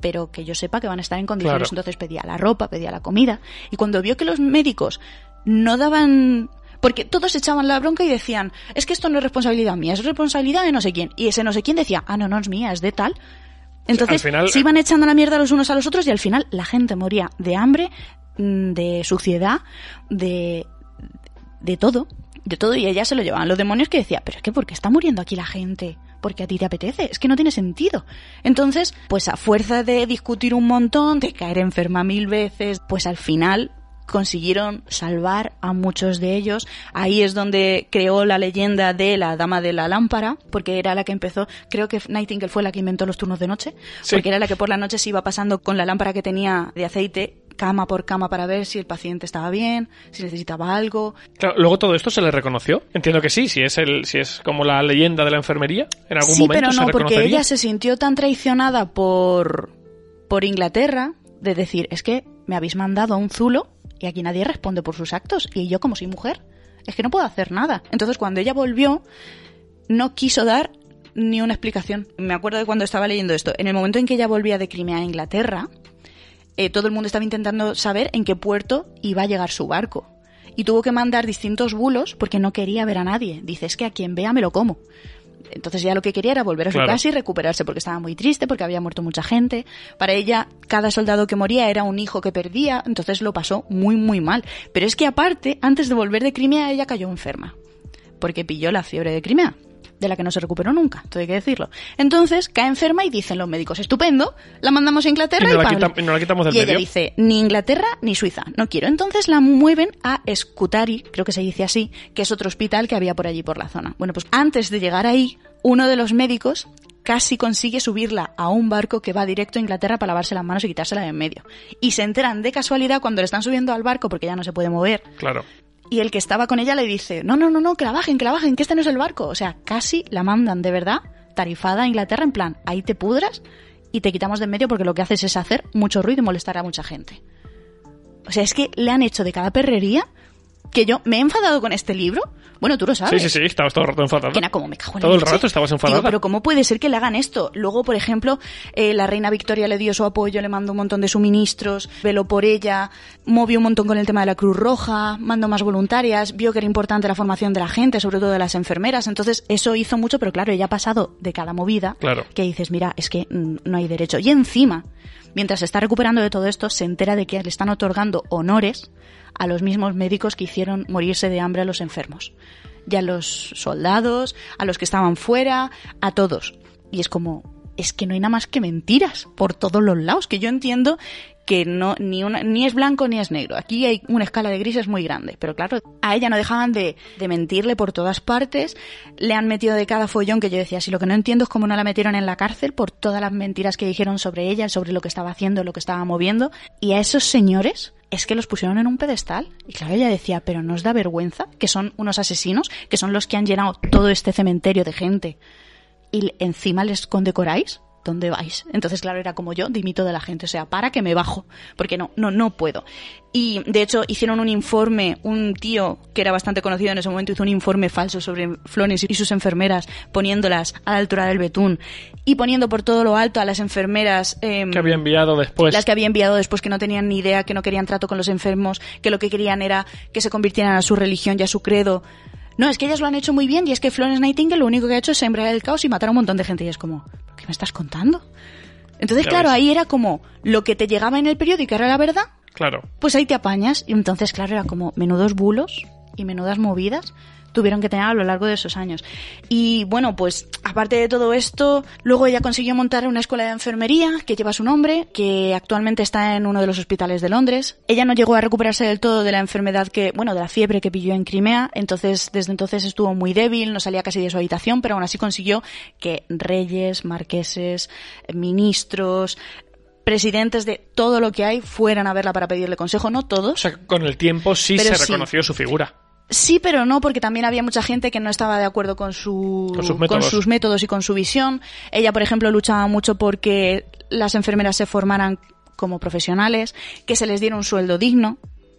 pero que yo sepa que van a estar en condiciones. Entonces pedía la ropa, pedía la comida. Y cuando vio que los médicos no daban porque todos echaban la bronca y decían, es que esto no es responsabilidad mía, es responsabilidad de no sé quién. Y ese no sé quién decía, ah, no, no es mía, es de tal. Entonces se iban echando la mierda los unos a los otros y al final la gente moría de hambre, mm, de suciedad, de, de todo de todo y ella se lo llevaban los demonios que decía, pero es que ¿por qué está muriendo aquí la gente? Porque a ti te apetece, es que no tiene sentido. Entonces, pues a fuerza de discutir un montón, de caer enferma mil veces, pues al final consiguieron salvar a muchos de ellos. Ahí es donde creó la leyenda de la dama de la lámpara, porque era la que empezó, creo que Nightingale fue la que inventó los turnos de noche, porque era la que por la noche se iba pasando con la lámpara que tenía de aceite cama por cama para ver si el paciente estaba bien, si necesitaba algo. Claro, luego todo esto se le reconoció. Entiendo que sí, si es el, si es como la leyenda de la enfermería, en algún sí, momento pero no, porque ella se sintió tan traicionada por por Inglaterra de decir, es que me habéis mandado a un zulo y aquí nadie responde por sus actos y yo como soy mujer, es que no puedo hacer nada. Entonces cuando ella volvió no quiso dar ni una explicación. Me acuerdo de cuando estaba leyendo esto. En el momento en que ella volvía de Crimea a Inglaterra, eh, todo el mundo estaba intentando saber en qué puerto iba a llegar su barco. Y tuvo que mandar distintos bulos porque no quería ver a nadie. Dice, es que a quien vea me lo como. Entonces ya lo que quería era volver a su casa y recuperarse porque estaba muy triste, porque había muerto mucha gente. Para ella, cada soldado que moría era un hijo que perdía, entonces lo pasó muy, muy mal. Pero es que aparte, antes de volver de Crimea, ella cayó enferma. Porque pilló la fiebre de Crimea de la que no se recuperó nunca, todo hay que decirlo. Entonces cae enferma y dicen los médicos, estupendo, la mandamos a Inglaterra y, no la, quitamos del y ella dice, ni Inglaterra ni Suiza, no quiero. Entonces la mueven a Scutari, creo que se dice así, que es otro hospital que había por allí por la zona. Bueno, pues antes de llegar ahí, uno de los médicos casi consigue subirla a un barco que va directo a Inglaterra para lavarse las manos y quitársela de en medio. Y se enteran de casualidad cuando le están subiendo al barco porque ya no se puede mover. Claro y el que estaba con ella le dice, no, no, no, no, que la bajen, que la bajen, que este no es el barco. O sea, casi la mandan de verdad tarifada a Inglaterra en plan, ahí te pudras y te quitamos de en medio porque lo que haces es hacer mucho ruido y molestar a mucha gente. O sea, es que le han hecho de cada perrería que yo me he enfadado con este libro. Bueno, tú lo sabes. Sí, sí, sí, estabas todo el rato enfadado. Que era como me cago en Todo el rato estabas enfadada. pero ¿cómo puede ser que le hagan esto? Luego, por ejemplo, eh, la reina Victoria le dio su apoyo, le mandó un montón de suministros, veló por ella, movió un montón con el tema de la Cruz Roja, mandó más voluntarias, vio que era importante la formación de la gente, sobre todo de las enfermeras. Entonces, eso hizo mucho, pero claro, ella ha pasado de cada movida claro. que dices, mira, es que mm, no hay derecho. Y encima, mientras se está recuperando de todo esto, se entera de que le están otorgando honores a los mismos médicos que hicieron morirse de hambre a los enfermos. Y a los soldados, a los que estaban fuera, a todos. Y es como, es que no hay nada más que mentiras por todos los lados, que yo entiendo que no ni una, ni es blanco ni es negro. Aquí hay una escala de grises muy grande, pero claro, a ella no dejaban de, de, mentirle por todas partes, le han metido de cada follón que yo decía, si lo que no entiendo es cómo no la metieron en la cárcel por todas las mentiras que dijeron sobre ella, sobre lo que estaba haciendo, lo que estaba moviendo, y a esos señores es que los pusieron en un pedestal. Y claro, ella decía, pero nos da vergüenza que son unos asesinos, que son los que han llenado todo este cementerio de gente. Y encima les condecoráis. ¿Dónde vais? Entonces, claro, era como yo, dimito de la gente, o sea, para que me bajo, porque no, no, no puedo. Y de hecho hicieron un informe, un tío que era bastante conocido en ese momento hizo un informe falso sobre Flores y sus enfermeras, poniéndolas a la altura del betún y poniendo por todo lo alto a las enfermeras em, que había enviado después. Las que había enviado después que no tenían ni idea, que no querían trato con los enfermos, que lo que querían era que se convirtieran a su religión y a su credo. No, es que ellas lo han hecho muy bien y es que Florence Nightingale lo único que ha hecho es sembrar el caos y matar a un montón de gente. Y es como, ¿qué me estás contando? Entonces, claro, ahí era como lo que te llegaba en el periódico era la verdad. Claro. Pues ahí te apañas. Y entonces, claro, era como menudos bulos y menudas movidas tuvieron que tener a lo largo de esos años. Y bueno, pues aparte de todo esto, luego ella consiguió montar una escuela de enfermería que lleva su nombre, que actualmente está en uno de los hospitales de Londres. Ella no llegó a recuperarse del todo de la enfermedad que, bueno, de la fiebre que pilló en Crimea, entonces desde entonces estuvo muy débil, no salía casi de su habitación, pero aún así consiguió que reyes, marqueses, ministros, presidentes de todo lo que hay fueran a verla para pedirle consejo, no todos. O sea, con el tiempo sí se reconoció su figura. Sí, pero no, porque también había mucha gente que no estaba de acuerdo con, su, con, sus métodos y con su visión. Ella, por ejemplo, luchaba mucho porque las enfermeras se formaran como profesionales, que se les diera un sueldo digno,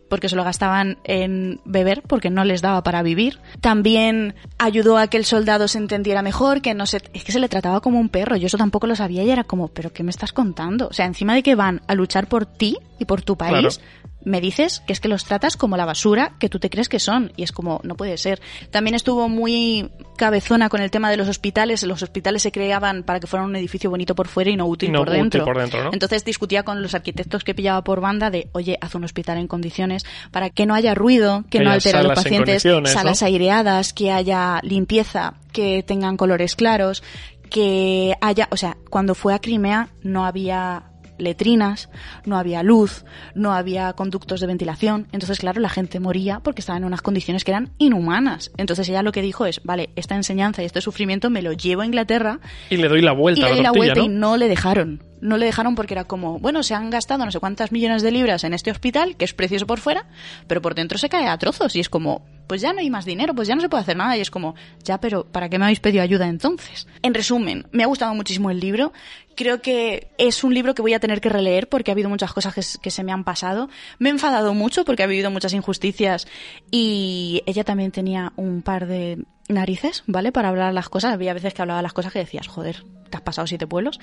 porque se lo gastaban en beber porque no les daba para vivir. También ayudó a que el soldado se entendiera mejor, que no se, es que se le trataba como un perro. Yo eso tampoco lo sabía y era como, pero ¿qué me estás contando? O sea, encima de que van a luchar por ti y por tu país, Claro. Me dices que es que los tratas como la basura que tú te crees que son. Y es como, no puede ser. También estuvo muy cabezona con el tema de los hospitales. Los hospitales se creaban para que fueran un edificio bonito por fuera y no útil Y no por útil dentro. por dentro, ¿no? Entonces discutía con los arquitectos que pillaba por banda de, oye, haz un hospital en condiciones para que no haya ruido, que, Que no altere a los pacientes, salas ¿no? aireadas, que haya limpieza, que tengan colores claros, que haya, o sea, cuando fue a Crimea no había letrinas, no había luz, no había conductos de ventilación. Entonces, claro, la gente moría porque estaba en unas condiciones que eran inhumanas. Entonces ella lo que dijo es, vale, esta enseñanza y este sufrimiento me lo llevo a Inglaterra Y le doy la vuelta y le la di la vuelta ¿no? y no le dejaron. No le dejaron porque era como, bueno, se han gastado no sé cuántas millones de libras en este hospital, que es precioso por fuera, pero por dentro se cae a trozos y es como, pues ya no hay más dinero, pues ya no se puede hacer nada y es como, ya, pero ¿para qué me habéis pedido ayuda entonces? En resumen, me ha gustado muchísimo el libro. Creo que es un libro que voy a tener que releer porque ha habido muchas cosas que, que se me han pasado. Me he enfadado mucho porque ha habido muchas injusticias y ella también tenía un par de narices, ¿vale? Para hablar las cosas. Había veces que hablaba las cosas que decías, joder, te has pasado siete pueblos.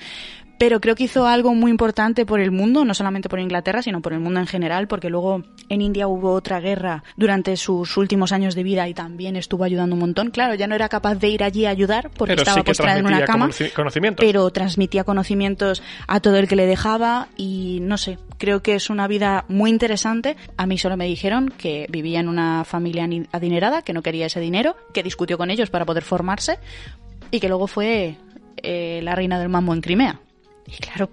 Pero creo que hizo algo muy importante por el mundo, no solamente por Inglaterra, sino por el mundo en general, porque luego en India hubo otra guerra durante sus últimos años de vida y también estuvo ayudando un montón. Claro, ya no era capaz de ir allí a ayudar porque Pero estaba sí postrada en una cama pero transmitía conocimientos a todo el que le dejaba y no sé, creo que es una vida muy interesante. A mí solo me dijeron que vivía en una familia adinerada, que no quería ese dinero, que discutió con ellos para poder formarse y que luego fue eh, la reina del mambo en Crimea. Y claro,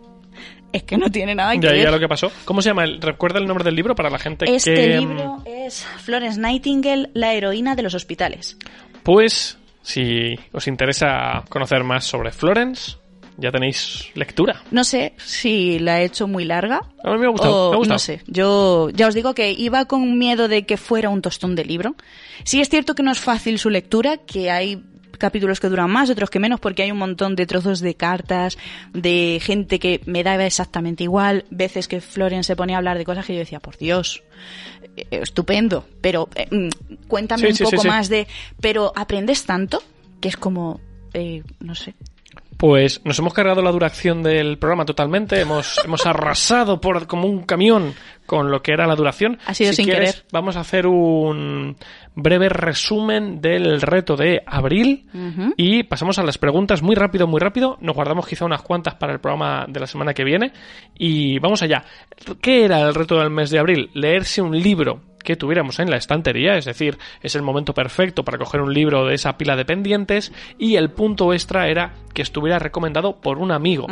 es que no tiene nada que Ya, ver. ya lo que pasó. ¿Cómo se llama? ¿Recuerda el nombre del libro para la gente Este que... mm, libro es Florence Nightingale, la heroína de los hospitales. Pues, si os interesa conocer más sobre Florence, ya tenéis lectura. No sé si la he hecho muy larga. A mí me ha gustado, o me ha gustado. No sé, yo ya os digo que iba con miedo de que fuera un tostón de libro. Sí es cierto que no es fácil su lectura, que hay capítulos que duran más, otros que menos, porque hay un montón de trozos de cartas, de gente que me daba exactamente igual, veces que Florian se ponía a hablar de cosas que yo decía, por Dios, eh, estupendo, pero eh, mm, cuéntame Sí, un sí, poco sí. más de... Pero aprendes tanto que es como, eh, no sé, Pues nos hemos cargado la duración del programa totalmente, hemos, hemos arrasado por como un camión con lo que era la duración. Ha sido si sin quieres, querer. Vamos a hacer un breve resumen del reto de abril y pasamos a las preguntas muy rápido, muy rápido. Nos guardamos quizá unas cuantas para el programa de la semana que viene y vamos allá. ¿Qué era el reto del mes de abril? Leerse un libro que tuviéramos en la estantería, es decir, es el momento perfecto para coger un libro de esa pila de pendientes y el punto extra era que estuviera recomendado por un amigo.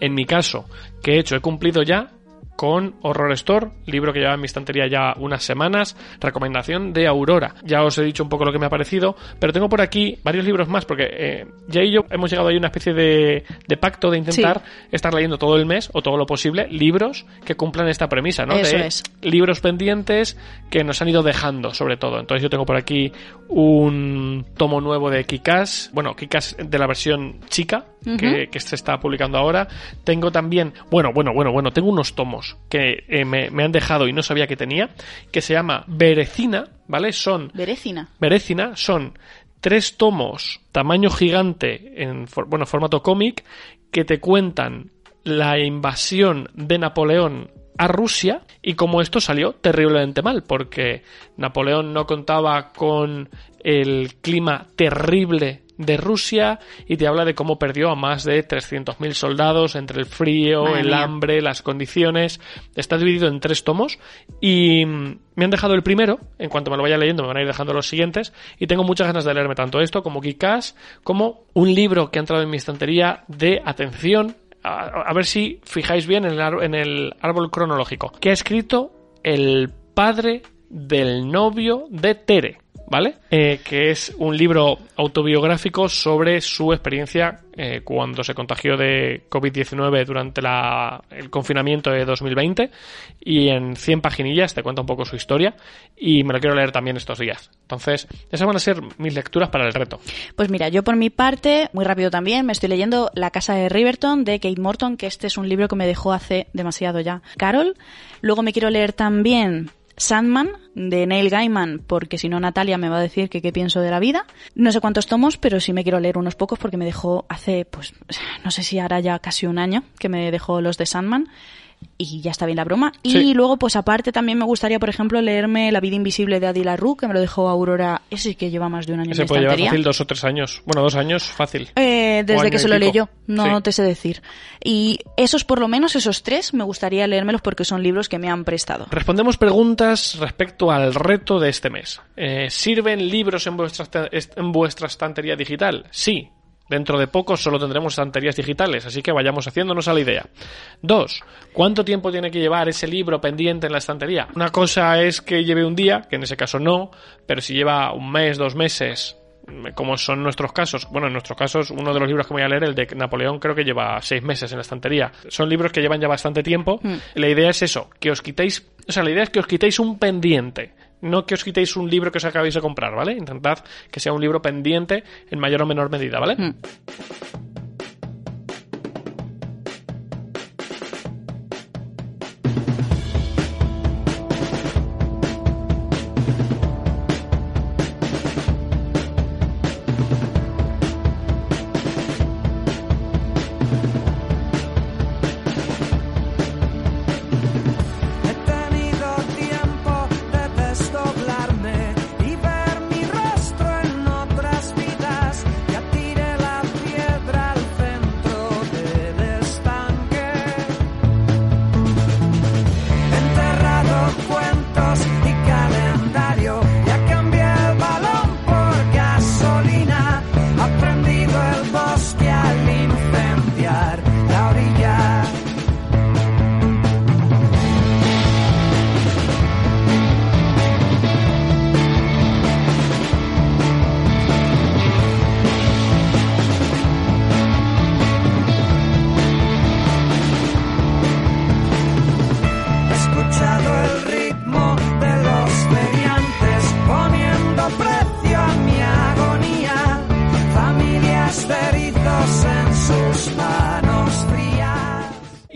En mi caso, que he hecho, he cumplido ya con Horror Store, libro que lleva en mi estantería ya unas semanas, recomendación de Aurora. Ya os he dicho un poco lo que me ha parecido, pero tengo por aquí varios libros más, porque eh, ya y yo hemos llegado ahí a una especie de, de pacto de intentar estar leyendo todo el mes, o todo lo posible, libros que cumplan esta premisa, ¿no? Eso de es. libros pendientes que nos han ido dejando, sobre todo. Entonces yo tengo por aquí un tomo nuevo de Kikas, bueno, Kikas de la versión chica, que, que se está publicando ahora. Tengo también, bueno, bueno, bueno, bueno, tengo unos tomos que eh, me, me han dejado y no sabía que tenía, que se llama Berecina, ¿vale? Son Berecina. Berecina son tres tomos tamaño gigante en bueno formato cómic que te cuentan la invasión de Napoleón a Rusia y como esto salió terriblemente mal porque Napoleón no contaba con el clima terrible de Rusia y te habla de cómo perdió a más de 300.000 soldados entre el frío, Madre el mía. hambre, las condiciones. Está dividido en tres tomos y mm, me han dejado el primero. En cuanto me lo vaya leyendo, me van a ir dejando los siguientes. Y tengo muchas ganas de leerme tanto esto como Kikas, como un libro que ha entrado en mi estantería de atención. A, a ver si fijáis bien en el, en el árbol cronológico. Que ha escrito el padre del novio de Tere. ¿Vale? Eh, que es un libro autobiográfico sobre su experiencia eh, cuando se contagió de COVID-19 durante la- el confinamiento de 2020 y en 100 paginillas te cuenta un poco su historia y me lo quiero leer también estos días. Entonces, esas van a ser mis lecturas para el reto. Pues mira, yo por mi parte, muy rápido también, me estoy leyendo La casa de Riverton de Kate Morton, que este es un libro que me dejó hace demasiado ya. Carol. Luego me quiero leer también Sandman de Neil Gaiman, porque si no Natalia me va a decir que qué pienso de la vida. No sé cuántos tomos, pero sí me quiero leer unos pocos porque me dejó hace, pues, no sé si ahora ya casi un año que me dejó los de Sandman. Y ya está bien la broma. Y luego, pues aparte, también me gustaría, por ejemplo, leerme La vida invisible de Adi LaRue, que me lo dejó Aurora. Ese que lleva más de un año en Se puede llevar fácil dos o tres años. Bueno, dos años, fácil. Eh, desde que se lo pico. leyó, no Sí. te sé decir. Y esos, por lo menos, esos tres, me gustaría leérmelos porque son libros que me han prestado. Respondemos preguntas respecto al reto de este mes. Eh, ¿Sirven libros en vuestra, en vuestra estantería digital? Sí. Dentro de poco solo tendremos estanterías digitales, así que vayamos haciéndonos a la idea. Dos, ¿cuánto tiempo tiene que llevar ese libro pendiente en la estantería? Una cosa es que lleve un día, que en ese caso no, pero si lleva un mes, dos meses, como son nuestros casos, bueno, en nuestros casos, uno de los libros que voy a leer, el de Napoleón, creo que lleva seis meses en la estantería. Son libros que llevan ya bastante tiempo. La idea es eso, que os quitéis, o sea, la idea es que os quitéis un pendiente. No que os quitéis un libro que os acabáis de comprar, ¿vale? Intentad que sea un libro pendiente en mayor o menor medida, ¿vale? Mm.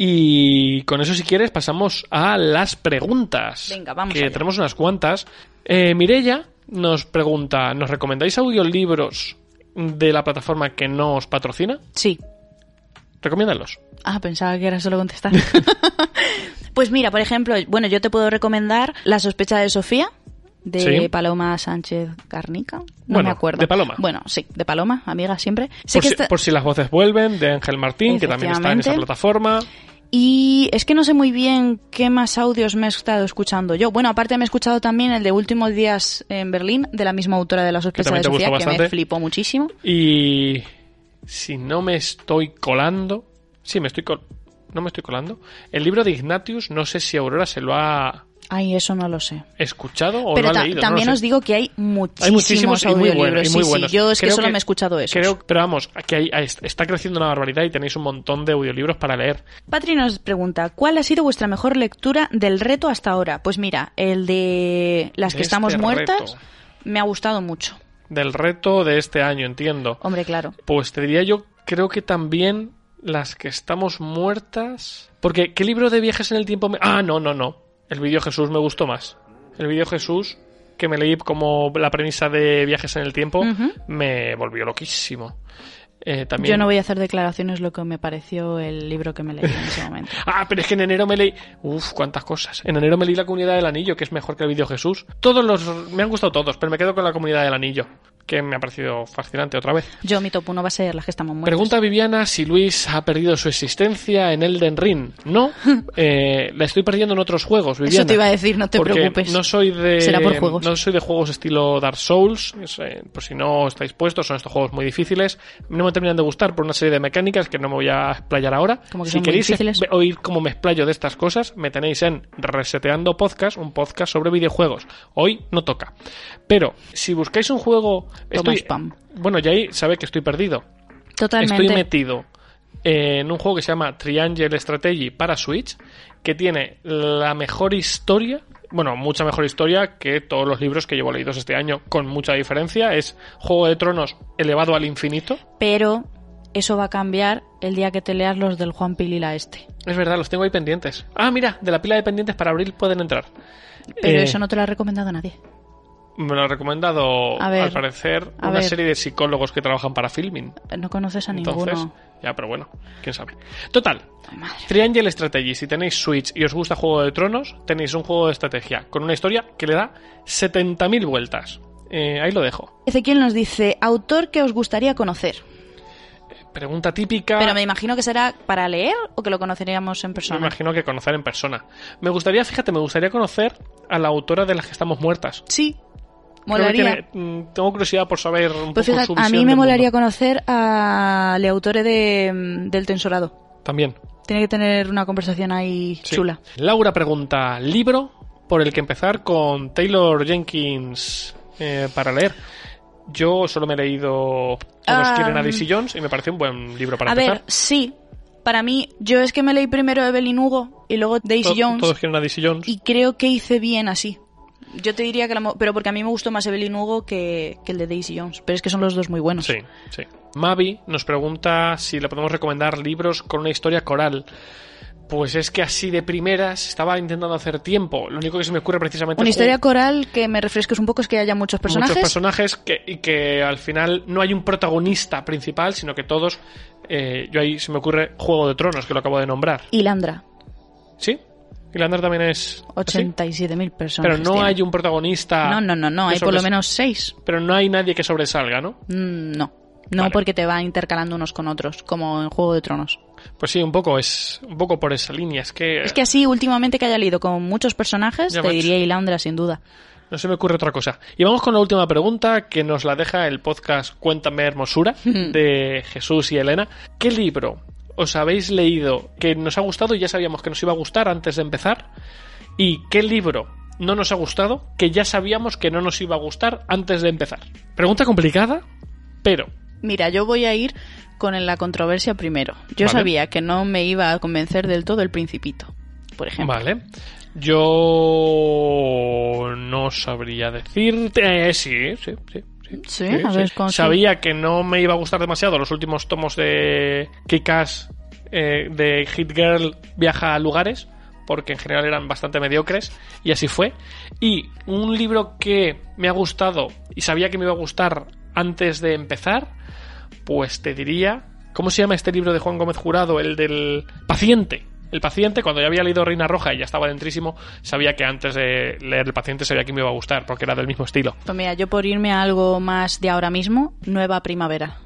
Y con eso, si quieres, pasamos a las preguntas. Venga, vamos Que allá. tenemos unas cuantas. Eh, Mirella nos pregunta: ¿nos recomendáis audiolibros de la plataforma que no os patrocina? Sí. Recomiéndalos. Ah, pensaba que era solo contestar. pues mira, por ejemplo, bueno, yo te puedo recomendar La sospecha de Sofía, de Sí. Paloma Sánchez Garnica. No Bueno, me acuerdo. de Paloma. Bueno, sí, de Paloma, amiga siempre. Sé Por que si, está- por si las voces vuelven, de Ángel Martín, que también está en esa plataforma. Y es que no sé muy bien qué más audios me he estado escuchando yo. Bueno, aparte me he escuchado también el de Últimos Días en Berlín, de la misma autora de La sospecha también de Sofía, que me flipó muchísimo. Y si no me estoy colando, sí, me estoy col- no me estoy colando. El libro de Ignatius, no sé si Aurora se lo ha Ay, eso no lo sé. escuchado o Pero ha ta- leído. no también sé. os digo que hay muchísimos, Hay muchísimos y muy audiolibros. buenos. y muy sí, buenos. sí, yo es que solo me he escuchado eso. Creo, pero vamos, que hay- está creciendo una barbaridad y tenéis un montón de audiolibros para leer. Patri nos pregunta, ¿cuál ha sido vuestra mejor lectura del reto hasta ahora? Pues mira, el de Las De que estamos este muertas reto. me ha gustado mucho. Del reto de este año, entiendo. Hombre, claro. Pues te diría yo, creo que también las que estamos muertas. Porque, ¿qué libro de viajes en el tiempo me... Ah, no, no, no. El vídeo Jesús me gustó más. El vídeo Jesús, que me leí como la premisa de viajes en el tiempo, me volvió loquísimo. Eh, también... Yo no voy a hacer declaraciones lo que me pareció el libro que me leí en ese momento. Ah, pero es que en enero me leí. Uf, cuántas cosas. En enero me leí La Comunidad del Anillo, que es mejor que el vídeo Jesús. Todos los. Me han gustado todos, pero me quedo con La Comunidad del Anillo. Que me ha parecido fascinante otra vez. Yo, mi top 1 va a ser las que estamos muertos. Pregunta Viviana si Luis ha perdido su existencia en Elden Ring. No, eh, la estoy perdiendo en otros juegos, Viviana. Eso te iba a decir, no te porque preocupes. No soy de Será por juegos. no soy de juegos estilo Dark Souls, es, eh, por si no estáis puestos, son estos juegos muy difíciles. No me terminan de gustar por una serie de mecánicas que no me voy a explayar ahora. Como que si son queréis oír cómo me explayo de estas cosas, me tenéis en Reseteando Podcast, un podcast sobre videojuegos. Hoy no toca. Pero si buscáis un juego, estoy spam. bueno, ya ahí sabe que estoy perdido. Totalmente. Estoy metido en un juego que se llama Triangle Strategy para Switch, que tiene la mejor historia, bueno, mucha mejor historia que todos los libros que llevo leídos este año, con mucha diferencia. Es Juego de Tronos elevado al infinito. Pero eso va a cambiar el día que te leas los del Juan Pilila este. Es verdad, los tengo ahí pendientes. Ah, mira, de la pila de pendientes para abril pueden entrar. Pero Eh, eso no te lo ha recomendado nadie. Me lo ha recomendado, ver, al parecer, una ver. serie de psicólogos que trabajan para Filming. No conoces a Entonces, ninguno. ya, pero bueno, quién sabe. Total, Madre. Triangle Strategy, si tenéis Switch y os gusta Juego de Tronos, tenéis un juego de estrategia con una historia que le da 70.000 vueltas. Eh, ahí lo dejo. Ezequiel nos dice, autor que os gustaría conocer. Pregunta típica. Pero me imagino que será para leer o que lo conoceríamos en me persona. imagino que conocer en persona. Me gustaría, fíjate, me gustaría conocer a la autora de las que estamos muertas. Sí, molaría. tiene- mm, tengo curiosidad por saber un Pues poco fíjate, su a mí me molaría mundo. conocer al autore de, mm, del Tensorado. También. Tiene que tener una conversación ahí Sí. chula. Laura pregunta, libro por el que empezar con Taylor Jenkins eh, para leer. Yo solo me he leído Todos Ah, quieren a Daisy Jones y me parece un buen libro para a empezar. ver, sí. Para mí, yo es que me leí primero Evelyn Hugo y luego Daisy To- Jones Todos quieren a Daisy Jones. y creo que hice bien así. Yo te diría que la... Pero porque a mí me gustó más Evelyn Hugo que, que el de Daisy Jones. Pero es que son los dos muy buenos. Sí, sí. Mavi nos pregunta si le podemos recomendar libros con una historia coral. Pues es que así de primeras estaba intentando hacer tiempo. Lo único que se me ocurre precisamente Una es historia coral que me refresques un poco es que haya muchos personajes. muchos personajes que, y que al final no hay un protagonista principal, sino que todos. eh, yo ahí se me ocurre Juego de Tronos, que lo acabo de nombrar. Y Landra, ¿Sí? Y Lander también es. así? 87.000 personas. Pero no hay un protagonista. No, no, no, no. Hay por lo menos seis. Pero no hay nadie que sobresalga, ¿no? Mm, No. No, Vale. porque te va intercalando unos con otros, como en Juego de Tronos. Pues sí, un poco es. Un poco por esa línea. Es que. Es que así, últimamente que haya leído con muchos personajes, Ya, te diría Ilandra, sin duda. No se me ocurre otra cosa. Y vamos con la última pregunta que nos la deja el podcast Cuéntame Hermosura de Jesús y Elena. ¿Qué libro os habéis leído que nos ha gustado y ya sabíamos que nos iba a gustar antes de empezar? ¿Y qué libro no nos ha gustado que ya sabíamos que no nos iba a gustar antes de empezar? Pregunta complicada, pero Mira, yo voy a ir con la controversia primero. Yo Vale. sabía que no me iba a convencer del todo el Principito, por ejemplo. vale. Yo no sabría decirte. eh, sí, sí, sí. Sí, Sí, a ver, con- Sabía que no me iba a gustar demasiado los últimos tomos de Kick-Ass eh, de Hit Girl Viaja a lugares, porque en general eran bastante mediocres, y así fue. Y un libro que me ha gustado y sabía que me iba a gustar antes de empezar, pues te diría. ¿Cómo se llama este libro de Juan Gómez Jurado? El del paciente. El paciente, cuando ya había leído Reina Roja y ya estaba dentrísimo, sabía que antes de leer El paciente sabía que me iba a gustar, porque era del mismo estilo. Pues mira, yo por irme a algo más de ahora mismo, Nueva Primavera.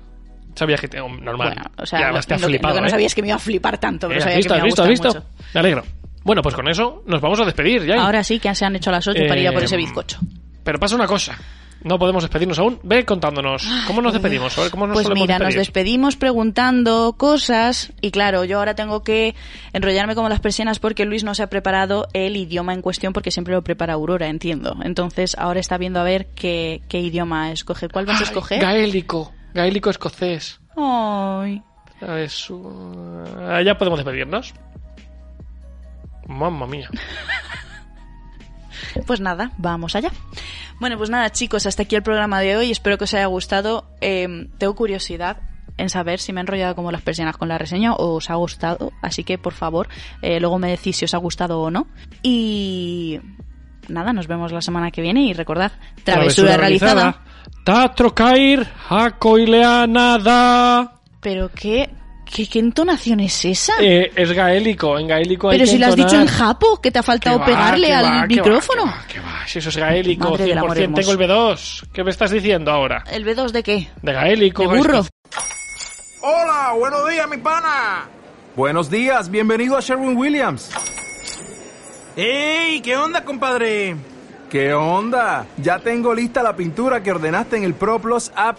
Sabía que te- oh, normal. Bueno, o sea, Ya lo, te ha lo flipado, lo que no ¿eh? sabía es que me iba a flipar tanto, pero Eh, sabía ¿Has visto, que me has iba a visto, has gustar visto? mucho. Me alegro. Bueno, pues con eso nos vamos a despedir ya. Ahora sí que se han hecho las 8 para ir a por ese bizcocho. Pero pasa una cosa. No podemos despedirnos aún. Ve contándonos. ¿Cómo nos despedimos? A ver, ¿cómo nos Pues mira, nos despedimos preguntando cosas y claro, yo ahora tengo que enrollarme como las persianas porque Luis no se ha preparado el idioma en cuestión porque siempre lo prepara Aurora, entiendo. Entonces ahora está viendo a ver qué, qué idioma escoger. ¿Cuál vas a escoger? Gaélico. Gaélico escocés. Ay. Es, uh, ya podemos despedirnos. Mamma mía. Pues nada, vamos allá. Bueno, pues nada, chicos, hasta aquí el programa de hoy. Espero que os haya gustado. Eh, tengo curiosidad en saber si me he enrollado como las persianas con la reseña o os ha gustado. Así que, por favor, eh, luego me decís si os ha gustado o no. Y nada, nos vemos la semana que viene. Y recordad, travesura, realizada. Tatro cair, hacoilea nada. Pero qué, ¿Qué, qué entonación es esa? Eh, es gaélico, en gaélico hay Pero si lo has dicho en japo, que te ha faltado va, pegarle al va, micrófono. que va, que va, Si eso es gaélico, Madre del amor 100% tengo el B2. ¿Qué me estás diciendo ahora? ¿El B2 de qué? De gaélico. ¿De burro? Hola, buenos días, mi pana. Buenos días, bienvenido a Sherwin Williams. ¡Ey! ¿Qué onda, compadre? ¿Qué onda? Ya tengo lista la pintura que ordenaste en el ProPlus app.